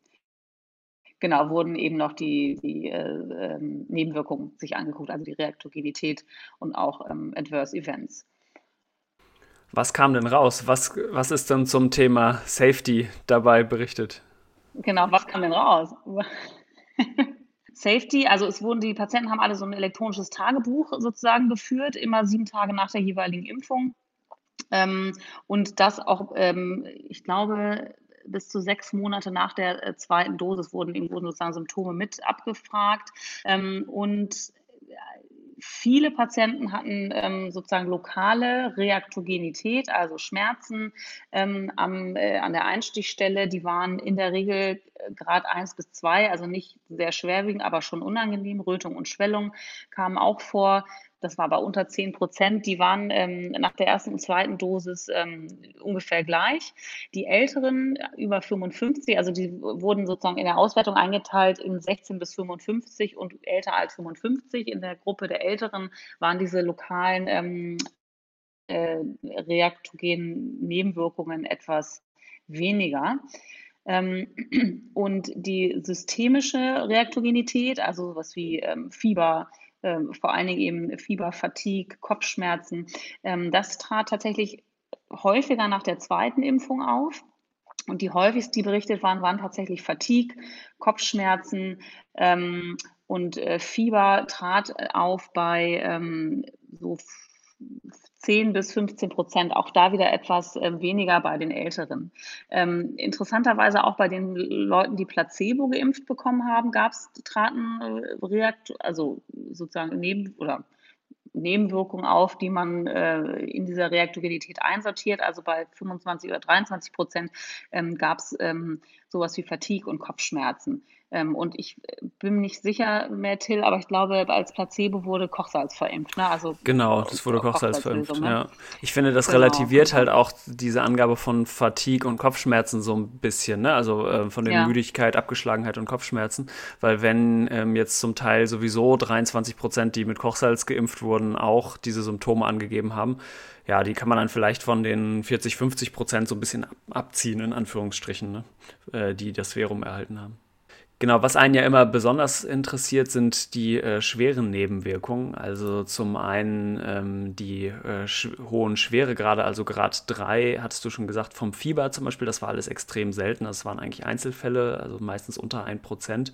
genau, wurden eben noch die, die äh, ähm, Nebenwirkungen sich angeguckt, also die Reaktogenität und auch ähm, Adverse Events. Was kam denn raus? Was, was ist denn zum Thema Safety dabei berichtet? Genau, was kam denn raus? Safety, also es wurden die Patienten haben alle so ein elektronisches Tagebuch sozusagen geführt, immer sieben Tage nach der jeweiligen Impfung. Ähm, und das auch, ähm, ich glaube, bis zu sechs Monate nach der äh, zweiten Dosis wurden wurden sozusagen Symptome mit abgefragt. Ähm, und viele Patienten hatten ähm, sozusagen lokale Reaktogenität, also Schmerzen ähm, am, äh, an der Einstichstelle. Die waren in der Regel äh, Grad 1 bis 2, also nicht sehr schwerwiegend, aber schon unangenehm. Rötung und Schwellung kamen auch vor das war aber unter 10 Prozent, die waren ähm, nach der ersten und zweiten Dosis ähm, ungefähr gleich. Die Älteren über 55, also die wurden sozusagen in der Auswertung eingeteilt in 16 bis 55 und älter als 55. In der Gruppe der Älteren waren diese lokalen ähm, äh, reaktogenen Nebenwirkungen etwas weniger. Ähm, und die systemische Reaktogenität, also sowas wie ähm, Fieber, ähm, vor allen Dingen eben Fieber, Fatigue, Kopfschmerzen, ähm, das trat tatsächlich häufiger nach der zweiten Impfung auf. Und die häufigsten, die berichtet waren, waren tatsächlich Fatigue, Kopfschmerzen ähm, und äh, Fieber trat auf bei ähm, so 10 bis 15 Prozent, auch da wieder etwas äh, weniger bei den Älteren. Ähm, interessanterweise auch bei den Leuten, die Placebo geimpft bekommen haben, gab es, traten äh, also sozusagen neben oder Nebenwirkungen auf, die man äh, in dieser Reaktogenität einsortiert. Also bei 25 oder 23 Prozent ähm, gab es ähm, sowas wie Fatigue und Kopfschmerzen. Ähm, und ich äh, bin nicht sicher mehr, Till, aber ich glaube, als Placebo wurde Kochsalz verimpft. Ne? Also, genau, das wurde Kochsalz verimpft. Ne? Ja. Ich finde, das genau. relativiert halt auch diese Angabe von Fatigue und Kopfschmerzen so ein bisschen. Ne? Also äh, von der ja. Müdigkeit, Abgeschlagenheit und Kopfschmerzen. Weil wenn ähm, jetzt zum Teil sowieso 23 Prozent, die mit Kochsalz geimpft wurden, auch diese Symptome angegeben haben, ja, die kann man dann vielleicht von den 40, 50 Prozent so ein bisschen abziehen, in Anführungsstrichen, ne? äh, die das Verum erhalten haben. Genau, was einen ja immer besonders interessiert, sind die äh, schweren Nebenwirkungen. Also zum einen ähm, die äh, sch hohen Schweregrade, also Grad 3, hattest du schon gesagt, vom Fieber zum Beispiel, das war alles extrem selten. Das waren eigentlich Einzelfälle, also meistens unter 1%.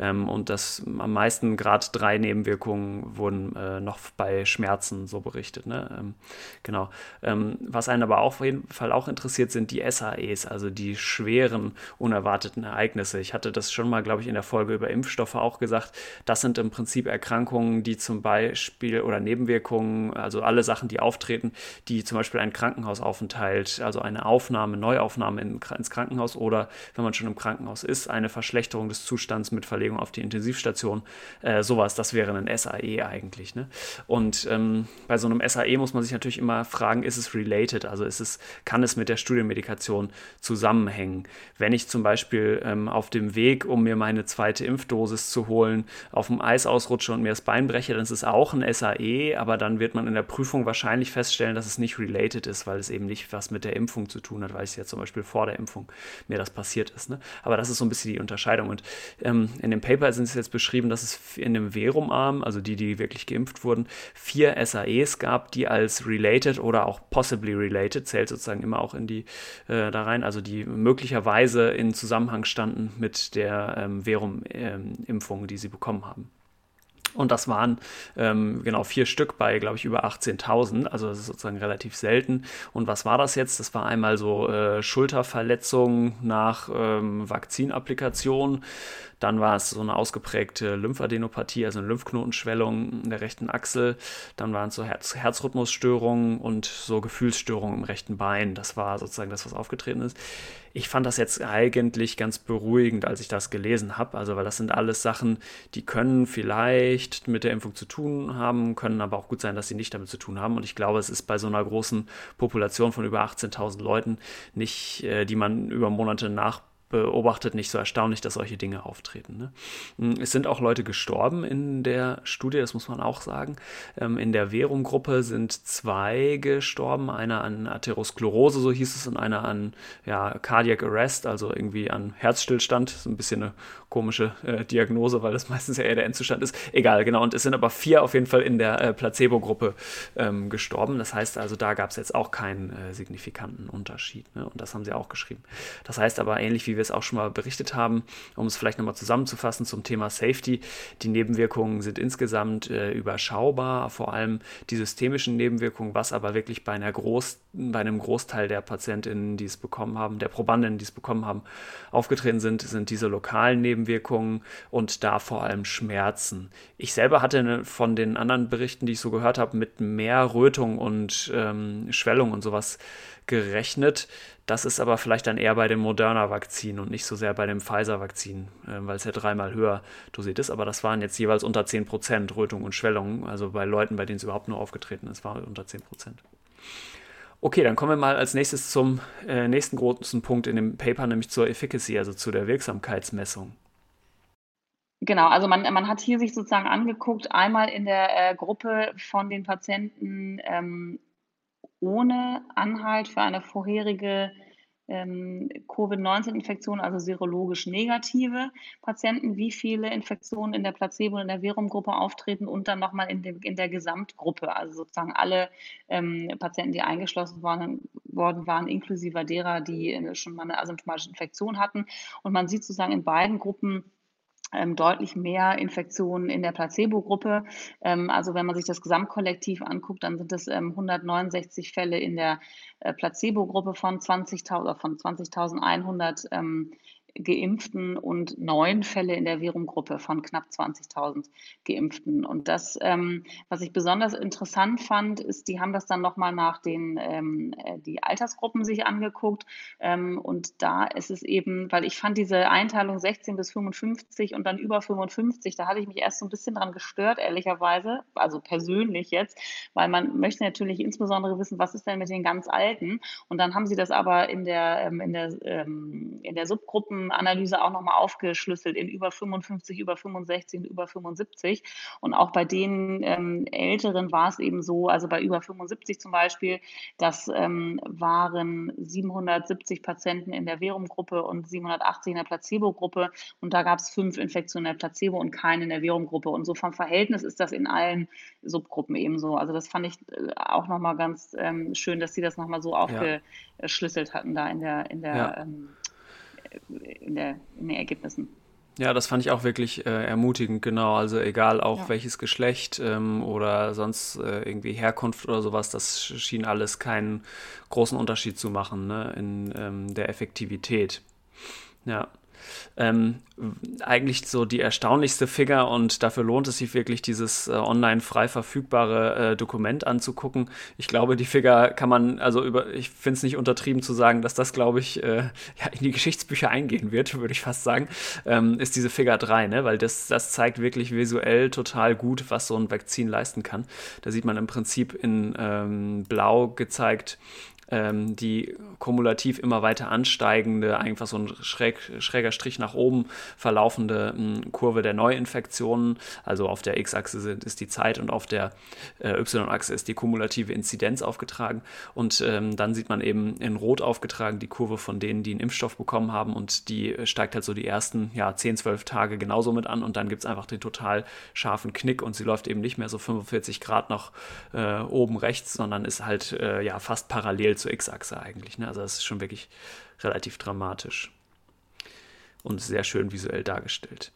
Ähm, und das am meisten Grad 3 Nebenwirkungen wurden äh, noch bei Schmerzen so berichtet. Ne? Ähm, genau. Ähm, was einen aber auf jeden Fall auch interessiert, sind die SAEs, also die schweren unerwarteten Ereignisse. Ich hatte das schon mal glaube ich, in der Folge über Impfstoffe auch gesagt, das sind im Prinzip Erkrankungen, die zum Beispiel oder Nebenwirkungen, also alle Sachen, die auftreten, die zum Beispiel ein Krankenhausaufenthalt, also eine Aufnahme, Neuaufnahme in, ins Krankenhaus oder wenn man schon im Krankenhaus ist, eine Verschlechterung des Zustands mit Verlegung auf die Intensivstation, äh, sowas, das wäre ein SAE eigentlich. Ne? Und ähm, bei so einem SAE muss man sich natürlich immer fragen, ist es related, also ist es, kann es mit der Studienmedikation zusammenhängen? Wenn ich zum Beispiel ähm, auf dem Weg, um mir meine zweite Impfdosis zu holen, auf dem Eis ausrutsche und mir das Bein breche, dann ist es auch ein SAE, aber dann wird man in der Prüfung wahrscheinlich feststellen, dass es nicht related ist, weil es eben nicht was mit der Impfung zu tun hat, weil es ja zum Beispiel vor der Impfung mir das passiert ist. Ne? Aber das ist so ein bisschen die Unterscheidung. Und ähm, in dem Paper sind es jetzt beschrieben, dass es in dem Verum-Arm, also die, die wirklich geimpft wurden, vier SAEs gab, die als related oder auch possibly related, zählt sozusagen immer auch in die äh, da rein, also die möglicherweise in Zusammenhang standen mit der ähm, Verum-Impfungen, die sie bekommen haben. Und das waren ähm, genau vier Stück bei, glaube ich, über 18.000. Also das ist sozusagen relativ selten. Und was war das jetzt? Das war einmal so äh, Schulterverletzung nach ähm, Vakzinapplikation. Dann war es so eine ausgeprägte Lymphadenopathie, also eine Lymphknotenschwellung in der rechten Achsel. Dann waren es so Herz Herzrhythmusstörungen und so Gefühlsstörungen im rechten Bein. Das war sozusagen das, was aufgetreten ist. Ich fand das jetzt eigentlich ganz beruhigend, als ich das gelesen habe. Also, weil das sind alles Sachen, die können vielleicht mit der Impfung zu tun haben, können aber auch gut sein, dass sie nicht damit zu tun haben. Und ich glaube, es ist bei so einer großen Population von über 18.000 Leuten nicht, äh, die man über Monate nach beobachtet, nicht so erstaunlich, dass solche Dinge auftreten. Ne? Hm, es sind auch Leute gestorben in der Studie, das muss man auch sagen. Ähm, in der Verum-Gruppe sind zwei gestorben, einer an Atherosklerose, so hieß es, und einer an ja, Cardiac Arrest, also irgendwie an Herzstillstand. So ein bisschen eine komische äh, Diagnose, weil das meistens ja eher der Endzustand ist. Egal, genau. Und es sind aber vier auf jeden Fall in der äh, Placebo-Gruppe ähm, gestorben. Das heißt also, da gab es jetzt auch keinen äh, signifikanten Unterschied. Ne? Und das haben sie auch geschrieben. Das heißt aber, ähnlich wie wir es auch schon mal berichtet haben, um es vielleicht nochmal zusammenzufassen zum Thema Safety, die Nebenwirkungen sind insgesamt äh, überschaubar, vor allem die systemischen Nebenwirkungen, was aber wirklich bei, einer Groß, bei einem Großteil der Patientinnen, die es bekommen haben, der Probandinnen, die es bekommen haben, aufgetreten sind, sind diese lokalen Nebenwirkungen Nebenwirkungen und da vor allem Schmerzen. Ich selber hatte ne, von den anderen Berichten, die ich so gehört habe, mit mehr Rötung und ähm, Schwellung und sowas gerechnet. Das ist aber vielleicht dann eher bei dem Moderna-Vakzin und nicht so sehr bei dem Pfizer-Vakzin, äh, weil es ja dreimal höher dosiert ist. Aber das waren jetzt jeweils unter 10% Rötung und Schwellung. Also bei Leuten, bei denen es überhaupt nur aufgetreten ist, war unter 10%. Okay, dann kommen wir mal als nächstes zum äh, nächsten großen Punkt in dem Paper, nämlich zur Efficacy, also zu der Wirksamkeitsmessung. Genau, also man, man hat hier sich sozusagen angeguckt, einmal in der äh, Gruppe von den Patienten ähm, ohne Anhalt für eine vorherige ähm, Covid-19-Infektionen, also serologisch negative Patienten, wie viele Infektionen in der Placebo- und in der Verum-Gruppe auftreten und dann nochmal in, in der Gesamtgruppe, also sozusagen alle ähm, Patienten, die eingeschlossen waren, worden waren, inklusive derer, die äh, schon mal eine asymptomatische Infektion hatten. Und man sieht sozusagen in beiden Gruppen ähm, deutlich mehr Infektionen in der Placebo-Gruppe. Ähm, also wenn man sich das Gesamtkollektiv anguckt, dann sind es ähm, 169 Fälle in der äh, Placebo-Gruppe von 20.000 von 20.100 Geimpften und neun Fälle in der Virumgruppe von knapp 20.000 Geimpften. Und das, ähm, was ich besonders interessant fand, ist, die haben das dann nochmal nach den ähm, äh, die Altersgruppen sich angeguckt. Ähm, und da ist es eben, weil ich fand diese Einteilung 16 bis 55 und dann über 55, da hatte ich mich erst so ein bisschen dran gestört, ehrlicherweise, also persönlich jetzt, weil man möchte natürlich insbesondere wissen, was ist denn mit den ganz Alten? Und dann haben sie das aber in der, ähm, in der, ähm, in der Subgruppen Analyse auch nochmal aufgeschlüsselt in über 55, über 65 und über 75. Und auch bei den ähm, Älteren war es eben so, also bei über 75 zum Beispiel, das ähm, waren 770 Patienten in der Verum-Gruppe und 780 in der Placebo-Gruppe. Und da gab es fünf Infektionen in der Placebo und keine in der Verum-Gruppe. Und so vom Verhältnis ist das in allen Subgruppen ebenso. Also das fand ich äh, auch nochmal ganz ähm, schön, dass sie das nochmal so aufgeschlüsselt hatten da in der, in der ja. ähm, in, der, in den Ergebnissen. Ja, das fand ich auch wirklich äh, ermutigend, genau. Also egal auch ja. welches Geschlecht ähm, oder sonst äh, irgendwie Herkunft oder sowas, das schien alles keinen großen Unterschied zu machen ne, in ähm, der Effektivität. Ja. Ähm, eigentlich so die erstaunlichste Figure und dafür lohnt es sich wirklich, dieses äh, online frei verfügbare äh, Dokument anzugucken. Ich glaube, die Figure kann man, also über, ich finde es nicht untertrieben zu sagen, dass das, glaube ich, äh, ja, in die Geschichtsbücher eingehen wird, würde ich fast sagen, ähm, ist diese Figure 3, ne? weil das, das zeigt wirklich visuell total gut, was so ein Vakzin leisten kann. Da sieht man im Prinzip in ähm, Blau gezeigt, ähm, die kumulativ immer weiter ansteigende, einfach so ein schräg, schräger Strich nach oben verlaufende mh, Kurve der Neuinfektionen. Also auf der X-Achse ist die Zeit und auf der äh, Y-Achse ist die kumulative Inzidenz aufgetragen. Und ähm, dann sieht man eben in Rot aufgetragen die Kurve von denen, die einen Impfstoff bekommen haben und die steigt halt so die ersten ja, 10, 12 Tage genauso mit an und dann gibt es einfach den total scharfen Knick und sie läuft eben nicht mehr so 45 Grad nach äh, oben rechts, sondern ist halt äh, ja fast parallel zur X-Achse eigentlich. Ne? Also das ist schon wirklich relativ dramatisch und sehr schön visuell dargestellt.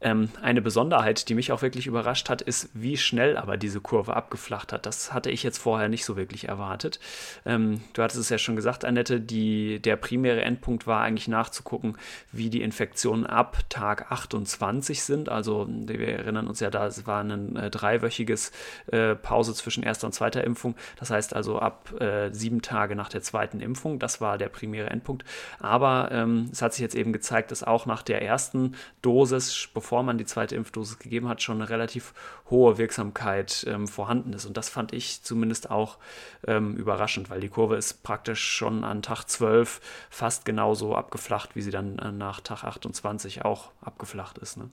Ähm, eine Besonderheit, die mich auch wirklich überrascht hat, ist, wie schnell aber diese Kurve abgeflacht hat. Das hatte ich jetzt vorher nicht so wirklich erwartet. Ähm, du hattest es ja schon gesagt, Annette, die, der primäre Endpunkt war eigentlich nachzugucken, wie die Infektionen ab Tag 28 sind. Also wir erinnern uns ja, da war ein äh, dreiwöchiges äh, Pause zwischen erster und zweiter Impfung. Das heißt also ab äh, sieben Tage nach der zweiten Impfung. Das war der primäre Endpunkt. Aber ähm, es hat sich jetzt eben gezeigt, dass auch nach der ersten Dosis, bevor bevor man die zweite Impfdosis gegeben hat, schon eine relativ hohe Wirksamkeit ähm, vorhanden ist. Und das fand ich zumindest auch ähm, überraschend, weil die Kurve ist praktisch schon an Tag 12 fast genauso abgeflacht, wie sie dann äh, nach Tag 28 auch abgeflacht ist. Ne?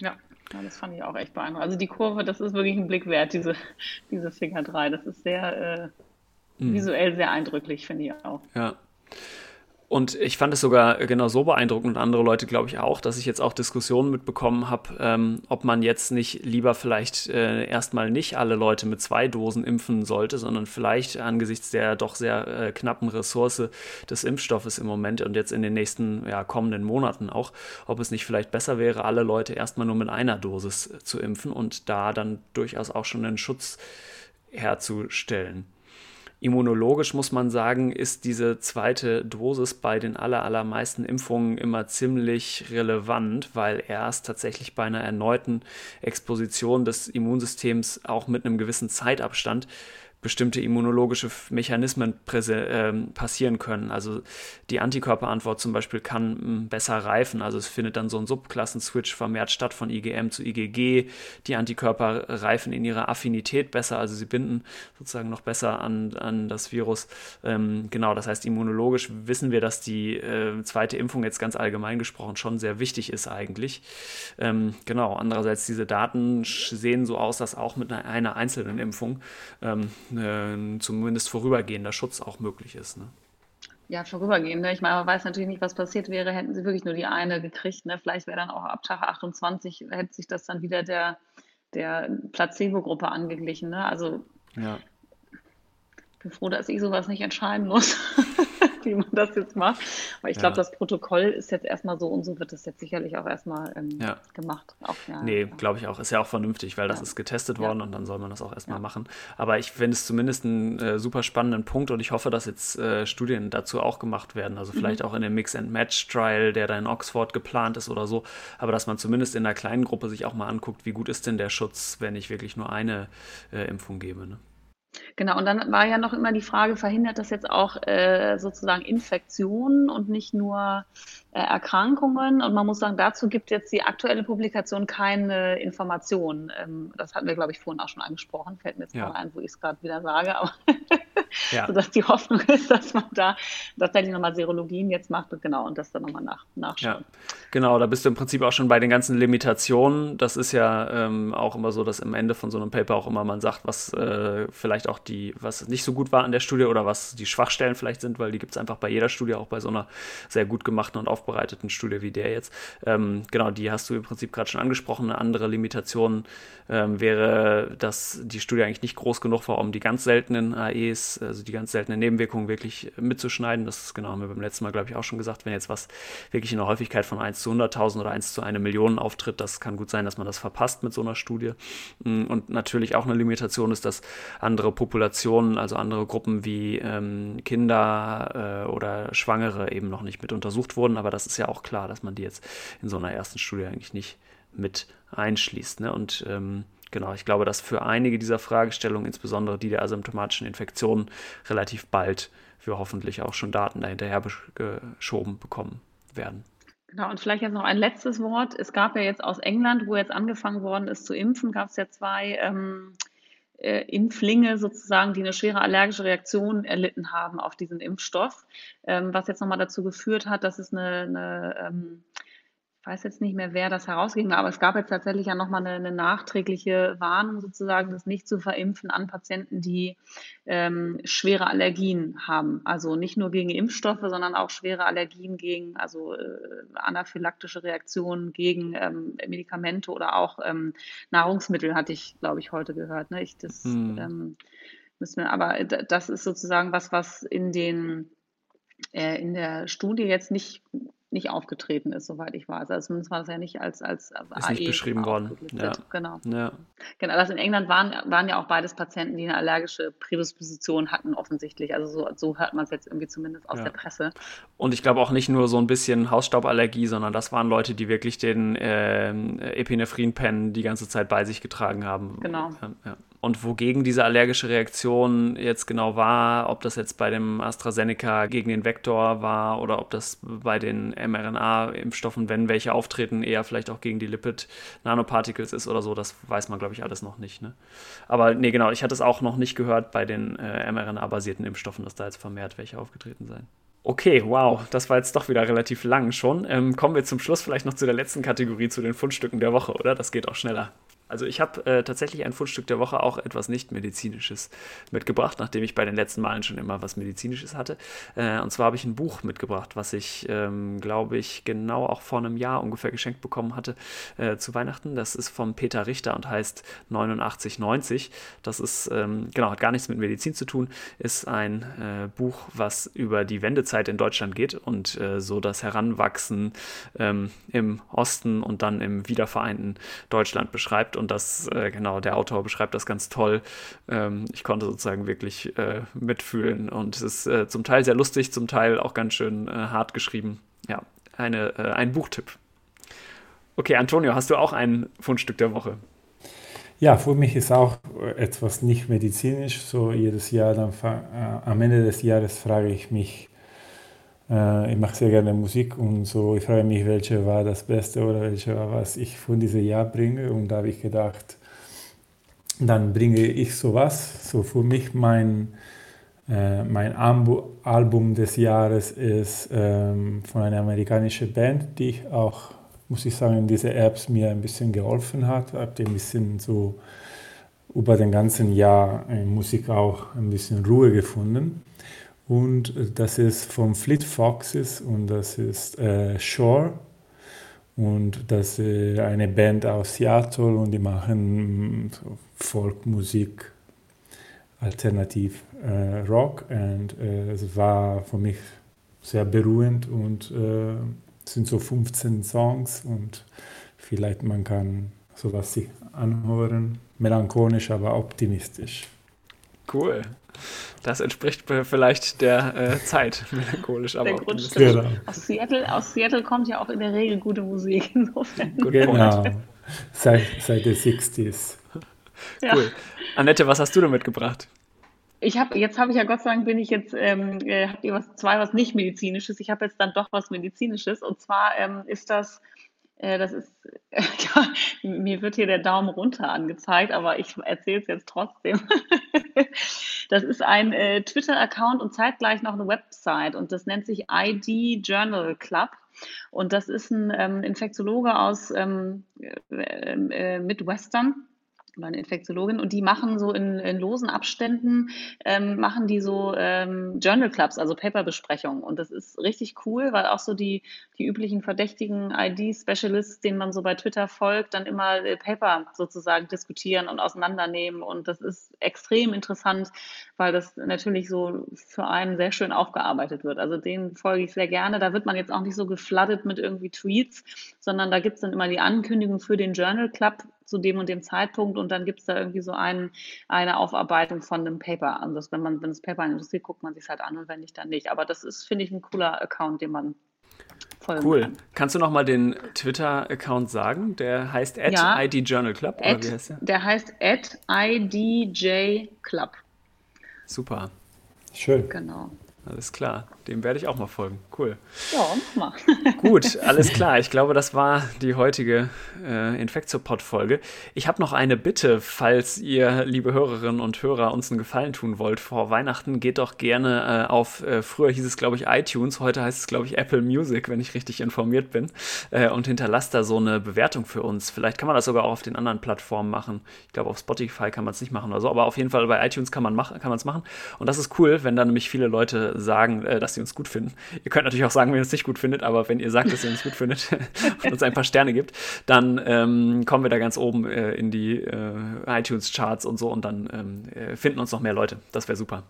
Ja, ja, das fand ich auch echt beeindruckend. Also die Kurve, das ist wirklich ein Blick wert, diese, diese Finger 3. Das ist sehr äh, mhm. visuell sehr eindrücklich, finde ich auch. Ja. Und ich fand es sogar genau so beeindruckend und andere Leute, glaube ich, auch, dass ich jetzt auch Diskussionen mitbekommen habe, ähm, ob man jetzt nicht lieber vielleicht äh, erstmal nicht alle Leute mit zwei Dosen impfen sollte, sondern vielleicht angesichts der doch sehr äh, knappen Ressource des Impfstoffes im Moment und jetzt in den nächsten ja, kommenden Monaten auch, ob es nicht vielleicht besser wäre, alle Leute erstmal nur mit einer Dosis zu impfen und da dann durchaus auch schon einen Schutz herzustellen. Immunologisch muss man sagen, ist diese zweite Dosis bei den allermeisten Impfungen immer ziemlich relevant, weil erst tatsächlich bei einer erneuten Exposition des Immunsystems auch mit einem gewissen Zeitabstand bestimmte immunologische Mechanismen äh, passieren können. Also die Antikörperantwort zum Beispiel kann hm, besser reifen. Also es findet dann so ein Subklassenswitch vermehrt statt von IgM zu IgG. Die Antikörper reifen in ihrer Affinität besser, also sie binden sozusagen noch besser an, an das Virus. Ähm, genau, das heißt, immunologisch wissen wir, dass die äh, zweite Impfung jetzt ganz allgemein gesprochen schon sehr wichtig ist eigentlich. Ähm, genau, andererseits diese Daten sehen so aus, dass auch mit einer, einer einzelnen Impfung ähm, äh, zumindest vorübergehender Schutz auch möglich ist. Ne? ja, vorübergehend. Ne? Ich meine, man weiß natürlich nicht, was passiert wäre, hätten sie wirklich nur die eine gekriegt. Ne? Vielleicht wäre dann auch ab Tag 28, hätte sich das dann wieder der, der Placebo-Gruppe angeglichen. Ne? Also ja. ich bin froh, dass ich sowas nicht entscheiden muss. wie man das jetzt macht. Aber ich glaube, das Protokoll ist jetzt erstmal so und so wird das jetzt sicherlich auch erstmal ähm, ja. gemacht. Auch, ja, nee, glaube ich auch. Ist ja auch vernünftig, weil das ist getestet worden und dann soll man das auch erstmal machen. Aber ich finde es zumindest einen äh, super spannenden Punkt und ich hoffe, dass jetzt äh, Studien dazu auch gemacht werden. Also vielleicht mhm. auch in dem Mix-and-Match-Trial, der da in Oxford geplant ist oder so. Aber dass man zumindest in einer kleinen Gruppe sich auch mal anguckt, wie gut ist denn der Schutz, wenn ich wirklich nur eine äh, Impfung gebe. Ne? Genau, und dann war ja noch immer die Frage, verhindert das jetzt auch äh, sozusagen Infektionen und nicht nur äh, Erkrankungen? Und man muss sagen, dazu gibt jetzt die aktuelle Publikation keine Informationen. Ähm, das hatten wir, glaube ich, vorhin auch schon angesprochen. Fällt mir jetzt ja. gerade ein, wo ich es gerade wieder sage. Aber ja. sodass die Hoffnung ist, dass man da tatsächlich nochmal Serologien jetzt macht und genau und das dann nochmal nach, nachschaut. Ja, genau, da bist du im Prinzip auch schon bei den ganzen Limitationen. Das ist ja ähm, auch immer so, dass am Ende von so einem Paper auch immer man sagt, was äh, vielleicht auch die, was nicht so gut war an der Studie oder was die Schwachstellen vielleicht sind, weil die gibt es einfach bei jeder Studie, auch bei so einer sehr gut gemachten und aufbereiteten Studie wie der jetzt. Ähm, genau, die hast du im Prinzip gerade schon angesprochen. Eine andere Limitation ähm, wäre, dass die Studie eigentlich nicht groß genug war, um die ganz seltenen AEs also die ganz seltenen Nebenwirkungen wirklich mitzuschneiden. Das genau, haben wir beim letzten Mal, glaube ich, auch schon gesagt. Wenn jetzt was wirklich in der Häufigkeit von 1 zu 100.000 oder 1 zu 1 Million auftritt, das kann gut sein, dass man das verpasst mit so einer Studie. Mm, und natürlich auch eine Limitation ist, dass andere Populationen, also andere Gruppen wie ähm, Kinder äh, oder Schwangere eben noch nicht mit untersucht wurden. Aber das ist ja auch klar, dass man die jetzt in so einer ersten Studie eigentlich nicht mit einschließt. Ne? Und ähm, Genau, ich glaube, dass für einige dieser Fragestellungen, insbesondere die der asymptomatischen Infektionen, relativ bald wir hoffentlich auch schon Daten dahinterher geschoben bekommen werden. Genau, und vielleicht jetzt noch ein letztes Wort. Es gab ja jetzt aus England, wo jetzt angefangen worden ist zu impfen, gab es ja zwei ähm, äh, Impflinge sozusagen, die eine schwere allergische Reaktion erlitten haben auf diesen Impfstoff, ähm, was jetzt nochmal dazu geführt hat, dass es eine, eine ähm, ich weiß jetzt nicht mehr, wer das herausging, aber es gab jetzt tatsächlich ja nochmal eine, eine nachträgliche Warnung sozusagen, das nicht zu verimpfen an Patienten, die ähm, schwere Allergien haben. Also nicht nur gegen Impfstoffe, sondern auch schwere Allergien gegen, also äh, anaphylaktische Reaktionen gegen ähm, Medikamente oder auch ähm, Nahrungsmittel, hatte ich, glaube ich, heute gehört. Ne? Ich, das hm. müssen wir, aber das ist sozusagen was, was in den äh, in der Studie jetzt nicht nicht aufgetreten ist, soweit ich weiß. Also zumindest war das ja nicht als, als ist AE nicht beschrieben worden. Ja. Genau. Ja. Genau. Also in England waren, waren ja auch beides Patienten, die eine allergische Prädisposition hatten, offensichtlich. Also so, so hört man es jetzt irgendwie zumindest aus ja. der Presse. Und ich glaube auch nicht nur so ein bisschen Hausstauballergie, sondern das waren Leute, die wirklich den äh, Epinephrin-Pen die ganze Zeit bei sich getragen haben. Genau. Ja und wogegen diese allergische Reaktion jetzt genau war, ob das jetzt bei dem AstraZeneca gegen den Vektor war oder ob das bei den mRNA-Impfstoffen, wenn welche auftreten, eher vielleicht auch gegen die Lipid-Nanoparticles ist oder so, das weiß man, glaube ich, alles noch nicht. Ne? Aber nee, genau, ich hatte es auch noch nicht gehört bei den äh, mRNA-basierten Impfstoffen, dass da jetzt vermehrt welche aufgetreten seien. Okay, wow, das war jetzt doch wieder relativ lang schon. Ähm, kommen wir zum Schluss vielleicht noch zu der letzten Kategorie, zu den Fundstücken der Woche, oder? Das geht auch schneller. Also ich habe äh, tatsächlich ein Fundstück der Woche auch etwas nicht-medizinisches mitgebracht, nachdem ich bei den letzten Malen schon immer was medizinisches hatte. Äh, und zwar habe ich ein Buch mitgebracht, was ich, ähm, glaube ich, genau auch vor einem Jahr ungefähr geschenkt bekommen hatte äh, zu Weihnachten. Das ist von Peter Richter und heißt 8990. Das ist, ähm, genau, hat gar nichts mit Medizin zu tun, ist ein äh, Buch, was über die Wendezeit in Deutschland geht und äh, so das Heranwachsen ähm, im Osten und dann im wiedervereinten Deutschland beschreibt beschreibt und das, äh, genau, der Autor beschreibt das ganz toll. Ähm, ich konnte sozusagen wirklich äh, mitfühlen und es ist äh, zum Teil sehr lustig, zum Teil auch ganz schön äh, hart geschrieben. Ja, eine, äh, ein Buchtipp. Okay, Antonio, hast du auch ein Fundstück der Woche? Ja, für mich ist auch etwas nicht medizinisch. So jedes Jahr, dann äh, am Ende des Jahres frage ich mich, äh, ich mache sehr gerne Musik und so. Ich frage mich, welche war das Beste oder welche war, was ich von diesem Jahr bringe. Und da habe ich gedacht, dann bringe ich sowas. So für mich mein, äh, mein Album des Jahres ist ähm, von einer amerikanischen Band, die ich auch, muss ich sagen, diese Apps mir ein bisschen geholfen hat. Ich Habe ein bisschen so über den ganzen Jahr in Musik auch ein bisschen Ruhe gefunden. Und das ist von Fleet Foxes und das ist äh, Shore. Und das ist eine Band aus Seattle und die machen so Folkmusik, Alternativ äh, Rock. Und äh, es war für mich sehr berührend und äh, es sind so 15 Songs und vielleicht man kann sowas sich anhören, melancholisch, aber optimistisch. Cool. Das entspricht vielleicht der äh, Zeit, melancholisch, aber. Genau. Aus, Seattle, aus Seattle kommt ja auch in der Regel gute Musik. Insofern. Genau. Seit, seit den 60s. Ja. Cool. Annette, was hast du da mitgebracht? Ich habe jetzt habe ich ja Gott sei Dank bin ich jetzt ähm, äh, habt ihr was zwei was nicht medizinisches. Ich habe jetzt dann doch was medizinisches und zwar ähm, ist das äh, das ist, ja, mir wird hier der Daumen runter angezeigt, aber ich erzähle es jetzt trotzdem. das ist ein äh, Twitter-Account und zeitgleich noch eine Website und das nennt sich ID Journal Club. Und das ist ein ähm, Infektiologe aus ähm, äh, äh, Midwestern oder eine Infektiologin und die machen so in, in losen Abständen, ähm, machen die so ähm, Journal Clubs, also Paperbesprechungen und das ist richtig cool, weil auch so die, die üblichen verdächtigen ID-Specialists, denen man so bei Twitter folgt, dann immer äh, Paper sozusagen diskutieren und auseinandernehmen und das ist extrem interessant, weil das natürlich so für einen sehr schön aufgearbeitet wird. Also den folge ich sehr gerne. Da wird man jetzt auch nicht so gefloodet mit irgendwie Tweets, sondern da gibt es dann immer die Ankündigung für den Journal Club zu dem und dem Zeitpunkt und dann gibt es da irgendwie so ein, eine Aufarbeitung von einem Paper. Also wenn man, wenn das Paper interessiert, guckt man sich halt an und wenn nicht, dann nicht. Aber das ist, finde ich, ein cooler Account, den man folgen cool. kann. Kannst du noch mal den Twitter-Account sagen? Der heißt at ja, ID Journal Club, at, oder wie heißt der? Der heißt at IDJ Club. Super. Schön. Genau. Alles klar, dem werde ich auch mal folgen. Cool. Ja, mach mal. Gut, alles klar. Ich glaube, das war die heutige äh, Infektsupport-Folge. Ich habe noch eine Bitte, falls ihr, liebe Hörerinnen und Hörer, uns einen Gefallen tun wollt vor Weihnachten, geht doch gerne äh, auf, äh, früher hieß es, glaube ich, iTunes, heute heißt es, glaube ich, Apple Music, wenn ich richtig informiert bin, äh, und hinterlasst da so eine Bewertung für uns. Vielleicht kann man das sogar auch auf den anderen Plattformen machen. Ich glaube, auf Spotify kann man es nicht machen oder so, aber auf jeden Fall bei iTunes kann man es machen. Und das ist cool, wenn da nämlich viele Leute sagen, äh, dass sie uns gut finden. Ihr könnt natürlich auch sagen, wenn ihr uns nicht gut findet, aber wenn ihr sagt, dass ihr uns gut findet und uns ein paar Sterne gibt, dann ähm, kommen wir da ganz oben äh, in die äh, iTunes-Charts und so und dann ähm, äh, finden uns noch mehr Leute. Das wäre super.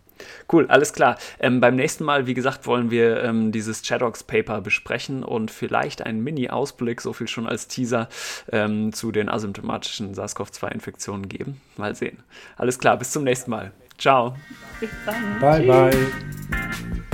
Cool, alles klar. Ähm, beim nächsten Mal, wie gesagt, wollen wir ähm, dieses Chadox-Paper besprechen und vielleicht einen Mini-Ausblick, so viel schon als Teaser, ähm, zu den asymptomatischen SARS-CoV-2-Infektionen geben. Mal sehen. Alles klar, bis zum nächsten Mal. Ciao. Bis dann. Bye, Tschüss. bye.